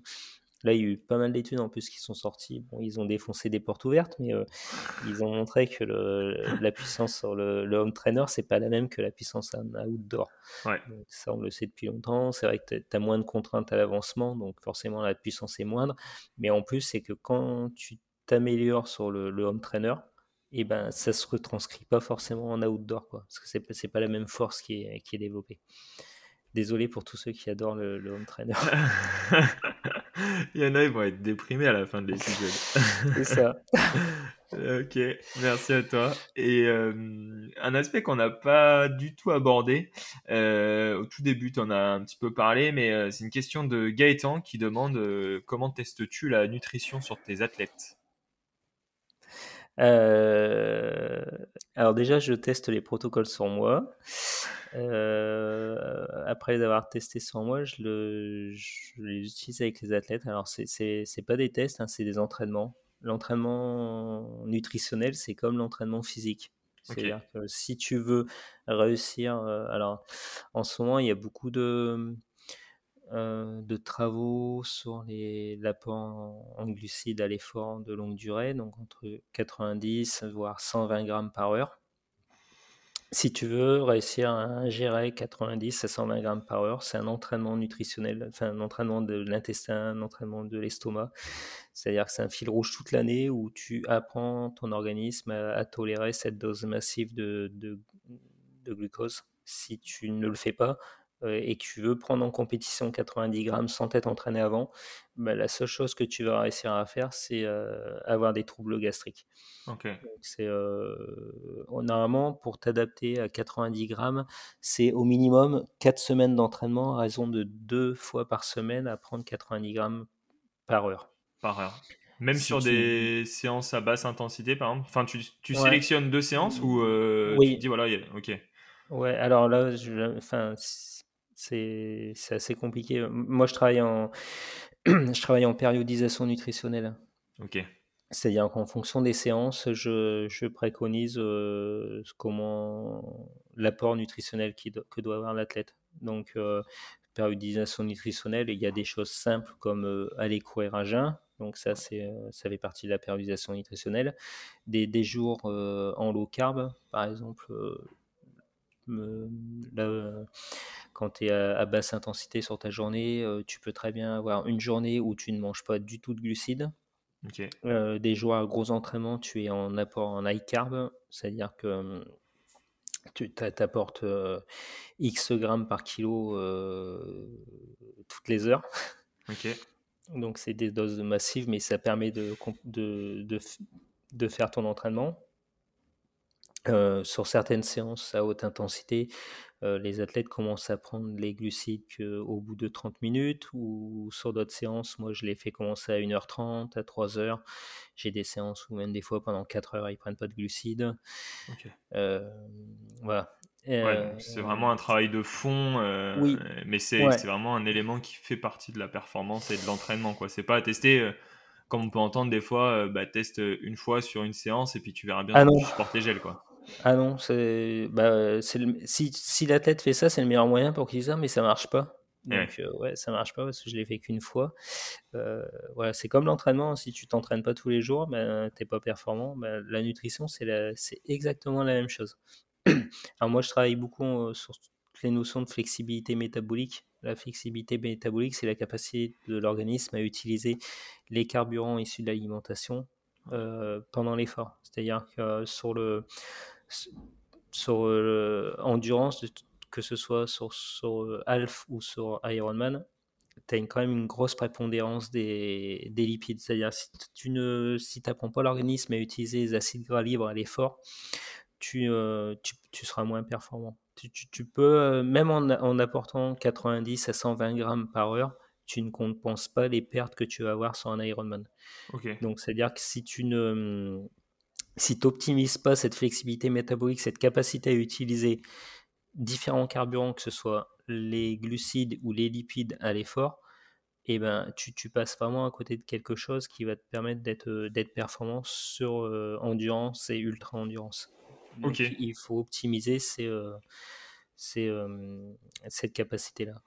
Speaker 2: Là, il y a eu pas mal d'études en plus qui sont sorties. Bon, ils ont défoncé des portes ouvertes, mais euh, ils ont montré que le, la puissance sur le, le home trainer, c'est pas la même que la puissance en outdoor.
Speaker 1: Ouais.
Speaker 2: Donc, ça, on le sait depuis longtemps. C'est vrai que tu as moins de contraintes à l'avancement, donc forcément la puissance est moindre. Mais en plus, c'est que quand tu t'améliores sur le, le, home trainer, et ben ça se retranscrit pas forcément en outdoor, quoi, parce que c'est c'est pas la même force qui est, qui est développée. Désolé pour tous ceux qui adorent le, le home trainer.
Speaker 1: Il y en a, ils vont être déprimés à la fin de l'épisode.
Speaker 2: C'est ça.
Speaker 1: ok, merci à toi. Et euh, un aspect qu'on n'a pas du tout abordé, euh, au tout début, tu en as un petit peu parlé, mais euh, c'est une question de Gaëtan qui demande comment testes-tu la nutrition sur tes athlètes?
Speaker 2: Euh, alors déjà, je teste les protocoles sur moi. Euh, après les avoir testés sur moi, je, le, je, les utilise avec les athlètes. Alors c'est pas des tests, hein, c'est des entraînements. L'entraînement nutritionnel, c'est comme l'entraînement physique. C'est-à-dire okay. que si tu veux réussir, euh, alors en ce moment, il y a beaucoup de euh, de travaux sur l'apport en, en, glucides à l'effort de longue durée, donc entre 90 voire 120 grammes par heure. Si tu veux réussir à ingérer 90 à 120 grammes par heure, c'est un entraînement nutritionnel, enfin un entraînement de l'intestin, un entraînement de l'estomac. C'est-à-dire que c'est un fil rouge toute l'année où tu apprends ton organisme à, tolérer cette dose massive de, de, glucose. Si tu ne le fais pas, et que tu veux prendre en compétition 90 grammes sans t'être entraîné avant, bah, la seule chose que tu vas réussir à faire, c'est euh, avoir des troubles gastriques.
Speaker 1: Okay.
Speaker 2: C'est euh, normalement pour t'adapter à 90 grammes, c'est au minimum 4 semaines d'entraînement à raison de deux fois par semaine à prendre 90 grammes par heure.
Speaker 1: Par heure. Même si sur tu... des séances à basse intensité, par exemple? Enfin, tu, tu ouais. sélectionnes deux séances ou euh,
Speaker 2: oui.
Speaker 1: tu dis voilà, ok.
Speaker 2: Ouais, alors là, je, enfin, c'est assez compliqué. Moi, je travaille en, je travaille en périodisation nutritionnelle.
Speaker 1: Ok.
Speaker 2: C'est-à-dire qu'en fonction des séances, je, je préconise euh, comment l'apport nutritionnel qui que doit avoir l'athlète. Donc, euh, périodisation nutritionnelle, il y a des choses simples comme euh, aller courir à jeun. Donc ça, c'est, ça fait partie de la périodisation nutritionnelle. Des, des jours en low carb, par exemple, quand tu es à, basse intensité sur ta journée, tu peux très bien avoir une journée où tu ne manges pas du tout de glucides. des jours à gros entraînement, tu es en apport en high carb, c'est-à-dire que tu t'apportes X grammes par kilo toutes les heures. Donc c'est des doses massives, mais ça permet de, de, de faire ton entraînement. Euh, sur certaines séances à haute intensité, euh, les athlètes commencent à prendre les glucides au bout de 30 minutes ou sur d'autres séances, moi je les fais commencer à 1h30, à 3h. J'ai des séances où même des fois pendant 4 heures ils prennent pas de glucides. Euh, voilà.
Speaker 1: c'est vraiment un travail de fond, oui. mais c'est vraiment un élément qui fait partie de la performance et de l'entraînement. C'est pas à tester comme on peut entendre des fois, bah, teste une fois sur une séance et puis tu verras bien
Speaker 2: ah
Speaker 1: si tu supportes les gels. Quoi.
Speaker 2: Ah non, c'est bah, si, si la tête fait ça, c'est le meilleur moyen pour qu'ils ça, mais ça marche pas. Donc euh, ouais. ça marche pas parce que je l'ai fait qu'une fois. Euh, voilà, c'est comme l'entraînement. Si tu t'entraînes pas tous les jours, ben t'es pas performant. Ben, la nutrition, c'est c'est exactement la même chose. Alors moi, je travaille beaucoup euh, sur les notions de flexibilité métabolique. La flexibilité métabolique, c'est la capacité de l'organisme à utiliser les carburants issus de l'alimentation pendant l'effort. C'est-à-dire que sur le sur euh, endurance, que ce soit sur, sur euh, Half ou sur Ironman, tu as quand même une grosse prépondérance des, des lipides. C'est-à-dire, si tu ne si apprends pas l'organisme à utiliser les acides gras libres à l'effort, tu, euh, tu, tu, seras moins performant. Tu, tu, peux, même en, en, apportant 90 à 120 grammes par heure, tu ne compenses pas les pertes que tu vas avoir sur un Ironman. Donc, c'est-à-dire que si tu ne si tu n'optimises pas cette flexibilité métabolique, cette capacité à utiliser différents carburants, que ce soit les glucides ou les lipides à l'effort, eh ben, tu, tu, passes vraiment à côté de quelque chose qui va te permettre d'être, euh, performant sur euh, endurance et ultra endurance. Donc, il faut optimiser ces, euh, cette capacité-là.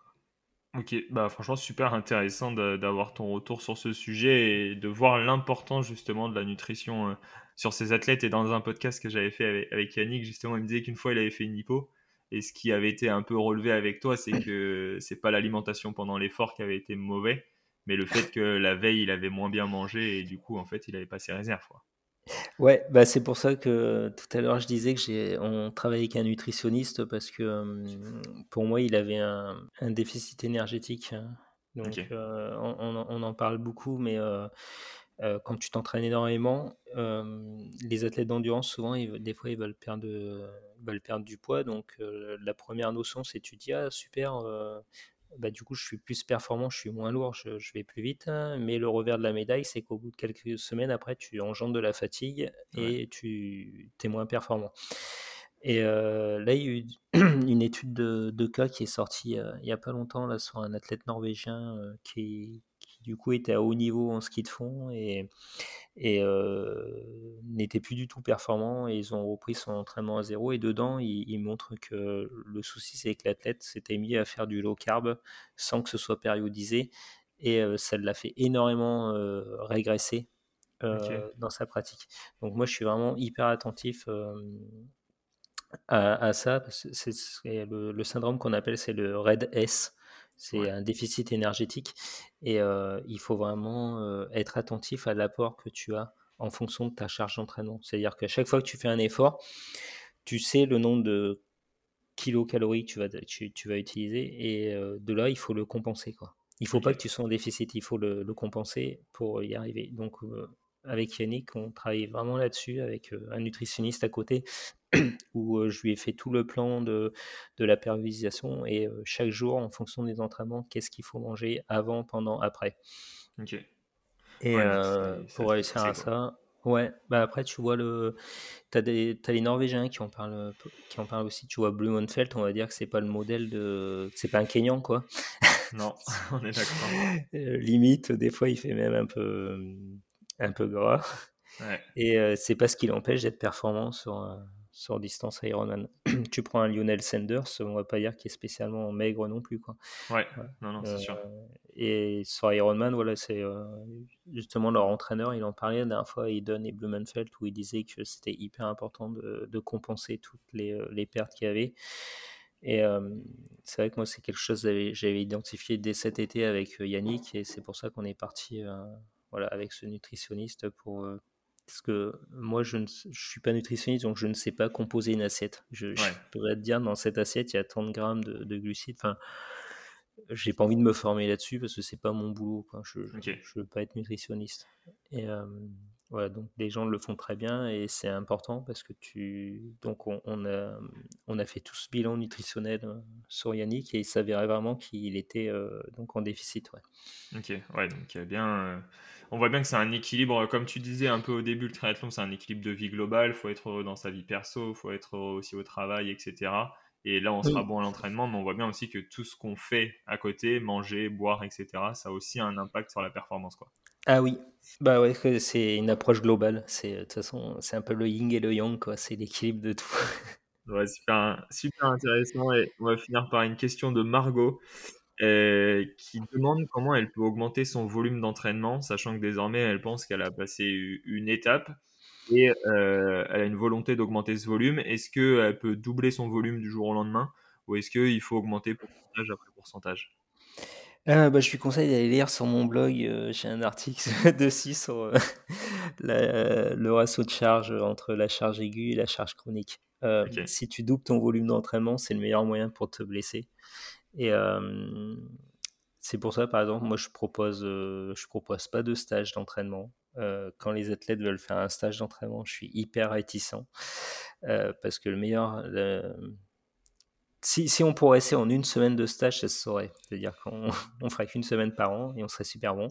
Speaker 1: Ok, bah franchement super intéressant d'avoir ton retour sur ce sujet et de voir l'importance justement de la nutrition sur ces athlètes. Et dans un podcast que j'avais fait avec, Yannick, justement, il me disait qu'une fois il avait fait une hypo. Et ce qui avait été un peu relevé avec toi, c'est que c'est pas l'alimentation pendant l'effort qui avait été mauvais, mais le fait que la veille il avait moins bien mangé et du coup en fait il avait pas ses réserves. Quoi.
Speaker 2: Ouais, bah c'est pour ça que tout à l'heure je disais que j'ai on travaillait avec un nutritionniste parce que pour moi il avait un, déficit énergétique. Hein. Donc euh, on, en parle beaucoup, mais quand tu t'entraînes énormément, les athlètes d'endurance, souvent, des fois, ils veulent perdre, veulent perdre du poids. Donc, la première notion, c'est tu dis, ah, super, bah, du coup, je suis plus performant, je suis moins lourd, je, vais plus vite. Hein. mais le revers de la médaille, c'est qu'au bout de quelques semaines, après, tu engendres de la fatigue et tu es moins performant. Et là, il y a eu une étude de, cas qui est sortie il n'y a pas longtemps là, sur un athlète norvégien qui, du coup était à haut niveau en ski de fond et, et euh, n'était plus du tout performant et ils ont repris son entraînement à zéro et dedans il, montre que le souci c'est que l'athlète s'était mis à faire du low carb sans que ce soit périodisé et euh, ça l'a fait énormément euh, régresser dans sa pratique. Donc moi je suis vraiment hyper attentif à, ça. C'est le, le, syndrome qu'on appelle c'est le RED S. C'est un déficit énergétique et il faut vraiment être attentif à l'apport que tu as en fonction de ta charge d'entraînement. C'est-à-dire qu'à chaque fois que tu fais un effort, tu sais le nombre de kilocalories que tu vas, tu, vas utiliser et de là, il faut le compenser. Quoi. Il ne faut pas que tu sois en déficit, il faut le, le compenser pour y arriver. Donc, avec Yannick, on travaille vraiment là-dessus avec un nutritionniste à côté où je lui ai fait tout le plan de, de la périodisation et chaque jour, en fonction des entraînements, qu'est-ce qu'il faut manger avant, pendant, après.
Speaker 1: Ok.
Speaker 2: Et pour réussir à ça, Ouais, bah après, tu vois, le... tu as, les Norvégiens qui en, parlent, qui en parlent aussi. Tu vois, Blue Monfeld, on va dire que c'est pas le modèle de. C'est pas un Kenyan, quoi.
Speaker 1: Non, on est d'accord.
Speaker 2: Euh, limite, des fois, il fait même un peu, un peu gras. Ouais. Et euh, c'est pas ce qui l'empêche d'être performant sur, sur distance Ironman. tu prends un Lionel Sanders, on va pas dire qu'il est spécialement maigre non plus. Quoi.
Speaker 1: Ouais, non, non, c'est sûr.
Speaker 2: Euh, et sur Ironman, voilà, c'est euh, justement leur entraîneur, il en parlait la dernière fois, Eden et Blumenfeld, où il disait que c'était hyper important de, de, compenser toutes les, euh, les pertes qu'il y avait. Et c'est vrai que moi, c'est quelque chose que j'avais identifié dès cet été avec Yannick, et c'est pour ça qu'on est parti voilà, avec ce nutritionniste pour parce que moi, je ne suis pas nutritionniste, donc je ne sais pas composer une assiette. Je, pourrais te dire, dans cette assiette, il y a tant de grammes de, glucides. Enfin, j'ai pas envie de me former là-dessus parce que c'est pas mon boulot. Je ne veux pas être nutritionniste. Et voilà, donc les gens le font très bien et c'est important parce que tu. Donc on, a, on a fait tout ce bilan nutritionnel sur Yannick et il s'avérait vraiment qu'il était donc en déficit. Ouais.
Speaker 1: Ok, ouais, donc il y a bien on voit bien que c'est un équilibre, comme tu disais un peu au début, le triathlon, c'est un équilibre de vie globale. Il faut être heureux dans sa vie perso, il faut être heureux aussi au travail, etc. Et là, on sera bon à l'entraînement, mais on voit bien aussi que tout ce qu'on fait à côté, manger, boire, etc., ça a aussi un impact sur la performance. Quoi.
Speaker 2: Ah oui, bah ouais, c'est une approche globale. C'est de toute façon, c'est un peu le yin et le yang, quoi. C'est l'équilibre de tout.
Speaker 1: Ouais, super, super intéressant. Et on va finir par une question de Margot. Euh, qui demande comment elle peut augmenter son volume d'entraînement, sachant que désormais elle pense qu'elle a passé une étape et euh, elle a une volonté d'augmenter ce volume. Est-ce qu'elle peut doubler son volume du jour au lendemain ou est-ce qu'il faut augmenter pourcentage après pourcentage?
Speaker 2: Euh, bah, je lui conseille d'aller lire sur mon blog. J'ai un article dessus sur le ratio de charge entre la charge aiguë et la charge chronique. Si tu doubles ton volume d'entraînement, c'est le meilleur moyen pour te blesser. Et c'est pour ça, par exemple, moi, je propose, je propose pas de stage d'entraînement. quand les athlètes veulent faire un stage d'entraînement, je suis hyper réticent parce que le meilleur, si, si, on progressait en une semaine de stage, ça se saurait. C'est-à-dire qu'on on ferait qu'une semaine par an et on serait super bon.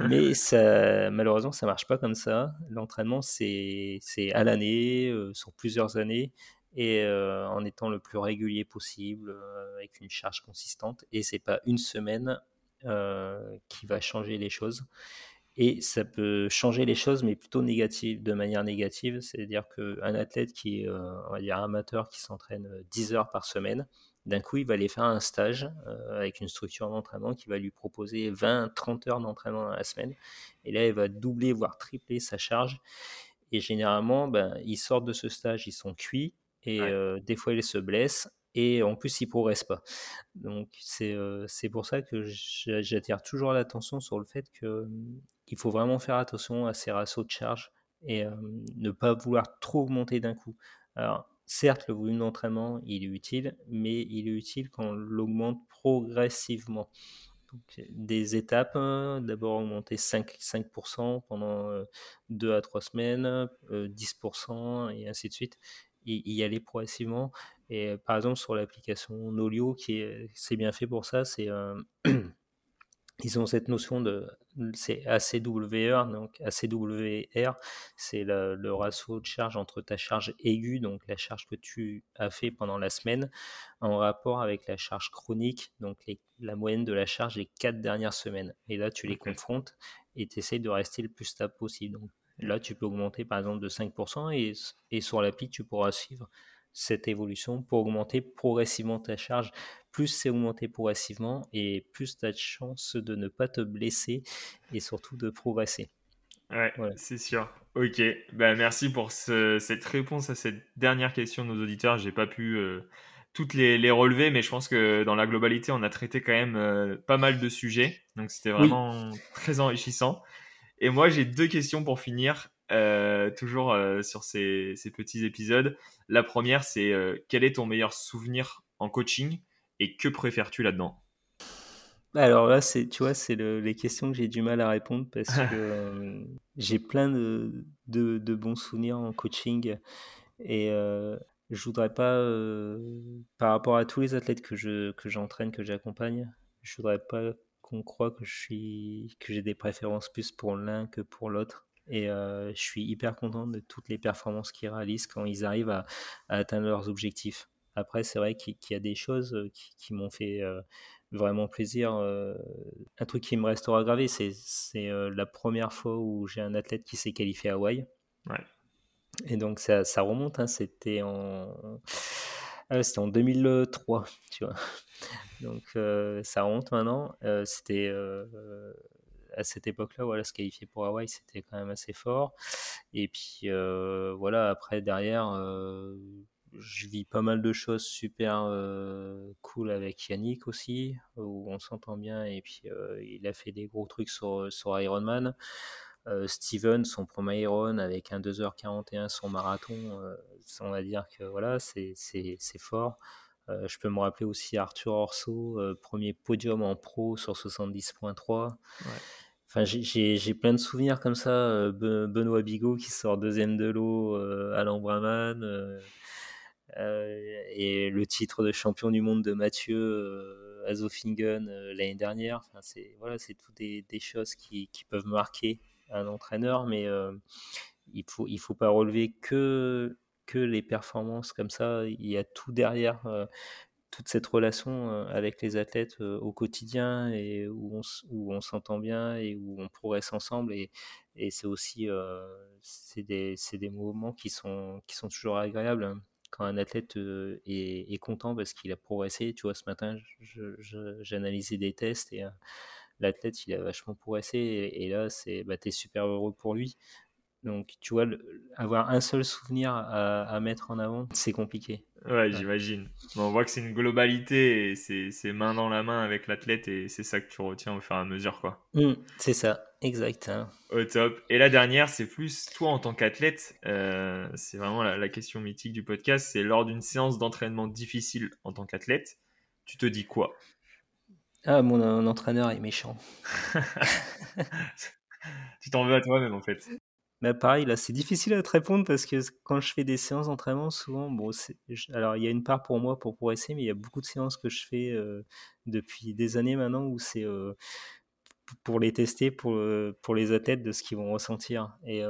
Speaker 2: Mais ça, malheureusement, ça marche pas comme ça. L'entraînement, c'est à l'année, sur plusieurs années et euh, en étant le plus régulier possible, euh, avec une charge consistante. Et c'est pas une semaine euh, qui va changer les choses. Et ça peut changer les choses, mais plutôt négative, de manière négative. C'est-à-dire qu'un athlète qui est, on va dire, amateur, qui s'entraîne 10 heures par semaine, d'un coup, il va aller faire un stage avec une structure d'entraînement qui va lui proposer 20-30 heures d'entraînement dans la semaine. Et là, il va doubler, voire tripler sa charge. Et généralement, ben, ils sortent de ce stage, ils sont cuits, et des fois, il se blesse et en plus, il ne progresse pas. Donc, c'est c'est pour ça que j'attire toujours l'attention sur le fait qu'il mmh, faut vraiment faire attention à ces ratios de charge et ne pas vouloir trop augmenter d'un coup. Alors, certes, le volume d'entraînement, il est utile, mais il est utile quand on l'augmente progressivement. Donc, des étapes, hein, d'abord augmenter 5%, 5 pendant 2 à 3 semaines, 10% et ainsi de suite y, aller progressivement. Et par exemple, sur l'application Nolio, qui est, c'est bien fait pour ça, c'est ils ont cette notion de c'est ACWR donc ACWR c'est le, le, ratio de charge entre ta charge aiguë donc la charge que tu as fait pendant la semaine en rapport avec la charge chronique donc la moyenne de la charge des quatre dernières semaines. Et là tu les confrontes et tu essaies de rester le plus stable possible. Donc Là, tu peux augmenter par exemple de 5% et, et sur l'appli, tu pourras suivre cette évolution pour augmenter progressivement ta charge. Plus c'est augmenté progressivement et plus tu as de chances de ne pas te blesser et surtout de progresser.
Speaker 1: Ouais, c'est sûr. Ok, ben, merci pour cette réponse à cette dernière question de nos auditeurs. J'ai pas pu euh, toutes les, les, relever, mais je pense que dans la globalité, on a traité quand même euh, pas mal de sujets. Donc c'était vraiment très enrichissant. Et moi, j'ai deux questions pour finir, euh, toujours euh, sur ces, petits épisodes. La première, c'est euh, quel est ton meilleur souvenir en coaching et que préfères-tu là-dedans?
Speaker 2: Alors là, c'est, tu vois, c'est les questions que j'ai du mal à répondre parce que j'ai plein de, de, bons souvenirs en coaching et je voudrais pas, par rapport à tous les athlètes que je que j'entraîne, que j'accompagne, je voudrais pas qu'on croit que je suis que j'ai des préférences plus pour l'un que pour l'autre. Et je suis hyper content de toutes les performances qu'ils réalisent quand ils arrivent à, atteindre leurs objectifs. Après, c'est vrai qu'il y a des choses qui, m'ont fait vraiment plaisir. un truc qui me restera gravé, c'est la première fois où j'ai un athlète qui s'est qualifié à Hawaï. Ouais. Et donc ça, ça remonte, hein, c'était en, ah c'était en 2003, tu vois. Donc ça remonte maintenant. c'était à cette époque-là, voilà, se qualifier pour Hawaï, c'était quand même assez fort. Et puis voilà, après derrière, je vis pas mal de choses super cool avec Yannick aussi, où on s'entend bien. Et puis il a fait des gros trucs sur, sur Ironman. Euh, Steven, son premier Iron avec un 2h41, son marathon, euh, on va dire que voilà, c'est fort. Euh, je peux me rappeler aussi Arthur Orso, premier podium en pro sur 70.3. Enfin, j'ai plein de souvenirs comme ça. Benoît Bigot qui sort deuxième de l'eau à l'Ambraman. et le titre de champion du monde de Mathieu à Zofingen l'année dernière. Enfin, c'est voilà, toutes des, des, choses qui, qui, peuvent marquer un entraîneur, mais euh, il faut il faut pas relever que que les performances comme ça. Il y a tout derrière. Toute cette relation avec les athlètes au quotidien et où on, s'entend bien et où on progresse ensemble et, c'est aussi c'est des, des, moments qui sont, qui sont toujours agréables hein. quand un athlète est, content parce qu'il a progressé. Tu vois, ce matin, j'ai analysé des tests et l'athlète, il a vachement progressé. Et, là, c'est, bah, es super heureux pour lui. Donc, tu vois, avoir un seul souvenir à, mettre en avant, c'est compliqué.
Speaker 1: Ouais, j'imagine. on voit que c'est une globalité et c'est main dans la main avec l'athlète et c'est ça que tu retiens au fur et à mesure, quoi.
Speaker 2: Mmh, c'est ça, exact. Hein.
Speaker 1: Au top. Et la dernière, c'est plus toi en tant qu'athlète. Euh, c'est vraiment la, la, question mythique du podcast. C'est lors d'une séance d'entraînement difficile en tant qu'athlète, tu te dis quoi?
Speaker 2: Ah, mon, entraîneur est méchant.
Speaker 1: tu t'en veux à toi-même en fait.
Speaker 2: Mais bah, pareil, là, c'est difficile à te répondre parce que quand je fais des séances d'entraînement, souvent, bon, alors il y a une part pour moi pour progresser, mais il y a beaucoup de séances que je fais euh, depuis des années maintenant où c'est euh, pour les tester, pour, euh, pour les athlètes de ce qu'ils vont ressentir. Et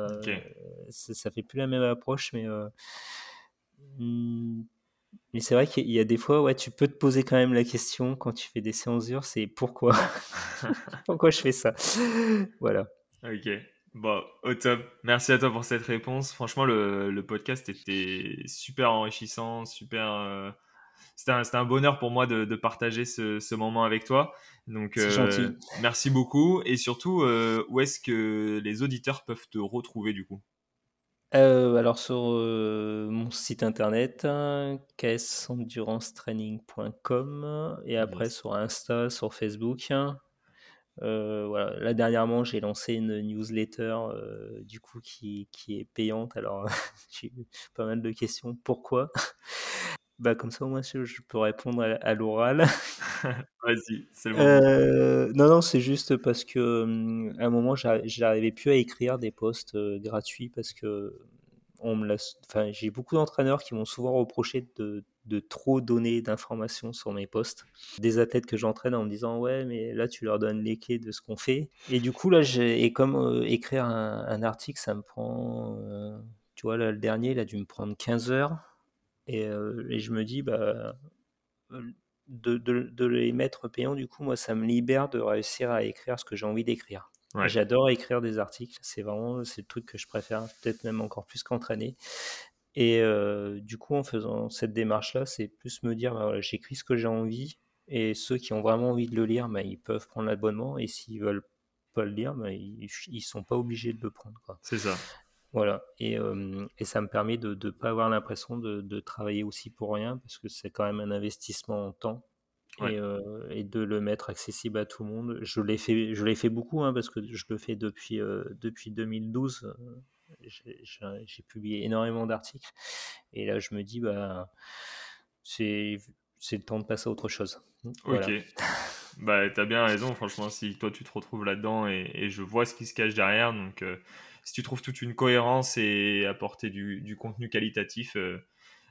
Speaker 2: ça, ça, fait plus la même approche, mais hmm, mais c'est vrai qu'il y a des fois, ouais, tu peux te poser quand même la question quand tu fais des séances dures, c'est pourquoi? Pourquoi je fais ça? Voilà.
Speaker 1: Ok. Bon, au top. Merci à toi pour cette réponse. Franchement, le, le podcast était super enrichissant, super. Euh, c'était un, un, bonheur pour moi de, de partager ce, ce, moment avec toi. Donc, euh, gentil. merci beaucoup. Et surtout, euh, où est-ce que les auditeurs peuvent te retrouver du coup?
Speaker 2: Euh, alors sur euh, mon site internet, ksendurance-training.com et après sur Insta, sur Facebook. Euh, voilà. Là dernièrement, j'ai lancé une newsletter du coup qui, qui est payante. Alors j'ai eu pas mal de questions. Pourquoi? Bah comme ça au moins je, peux répondre à, l'oral.
Speaker 1: Vas-y, c'est le moment.
Speaker 2: non non, c'est juste parce que hum, à un moment j'arrivais plus à écrire des posts gratuits parce que on me enfin, j'ai beaucoup d'entraîneurs qui m'ont souvent reproché de, de trop donner d'informations sur mes posts. Des athlètes que j'entraîne en me disant ouais mais là tu leur donnes les clés de ce qu'on fait. Et du coup là j'ai et comme écrire un, article ça me prend tu vois là le dernier il a dû me prendre 15 heures euh, et, je me dis, bah, de, de, les mettre payants, du coup, moi, ça me libère de réussir à écrire ce que j'ai envie d'écrire. J'adore écrire des articles, c'est vraiment c'est le truc que je préfère, peut-être même encore plus qu'entraîner. Et euh, du coup, en faisant cette démarche-là, c'est plus me dire, bah, j'écris ce que j'ai envie, et ceux qui ont vraiment envie de le lire, bah, ils peuvent prendre l'abonnement, et s'ils veulent pas le lire, bah, ils, ils sont pas obligés de le prendre.
Speaker 1: C'est ça.
Speaker 2: Voilà, et, et, ça me permet de ne pas avoir l'impression de, de, travailler aussi pour rien, parce que c'est quand même un investissement en temps, et, et, de le mettre accessible à tout le monde. Je l'ai fait, je l'ai fait beaucoup, hein, parce que je le fais depuis, depuis 2012. J'ai publié énormément d'articles, et là je me dis, bah, c'est le temps de passer à autre chose.
Speaker 1: Ok. bah, t'as bien raison, franchement, si toi tu te retrouves là-dedans, et, je vois ce qui se cache derrière, donc si tu trouves toute une cohérence et apporter du, contenu qualitatif, euh,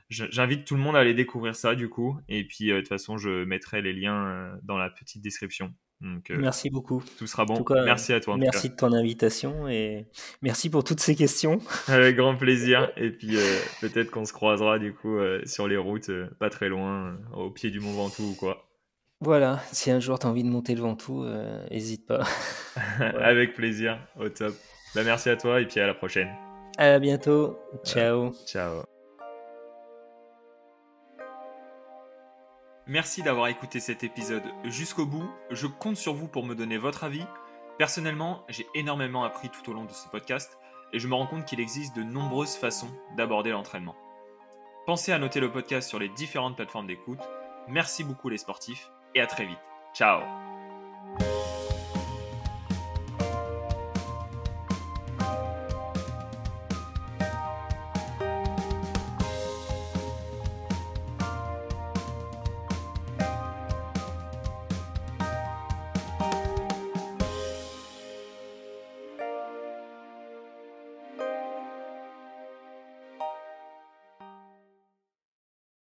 Speaker 1: j'invite tout le monde à aller découvrir ça du coup. Et puis euh, de toute façon, je mettrai les liens euh, dans la petite description. Donc, euh,
Speaker 2: Merci beaucoup.
Speaker 1: Tout sera bon.
Speaker 2: Cas,
Speaker 1: merci à toi. En
Speaker 2: merci
Speaker 1: tout
Speaker 2: de ton invitation et merci pour toutes ces questions.
Speaker 1: Avec grand plaisir. Et puis euh, peut-être qu'on se croisera du coup euh, sur les routes, pas très loin, au pied du Mont Ventoux ou quoi.
Speaker 2: Voilà, si un jour tu as envie de monter le Ventoux, n'hésite pas.
Speaker 1: Avec plaisir, au top. Bah, merci à toi et puis à la prochaine.
Speaker 2: À bientôt. Ciao.
Speaker 1: Ciao. Merci d'avoir écouté cet épisode jusqu'au bout. Je compte sur vous pour me donner votre avis. Personnellement, j'ai énormément appris tout au long de ce podcast et je me rends compte qu'il existe de nombreuses façons d'aborder l'entraînement. Pensez à noter le podcast sur les différentes plateformes d'écoute. Merci beaucoup les sportifs et à très vite. Ciao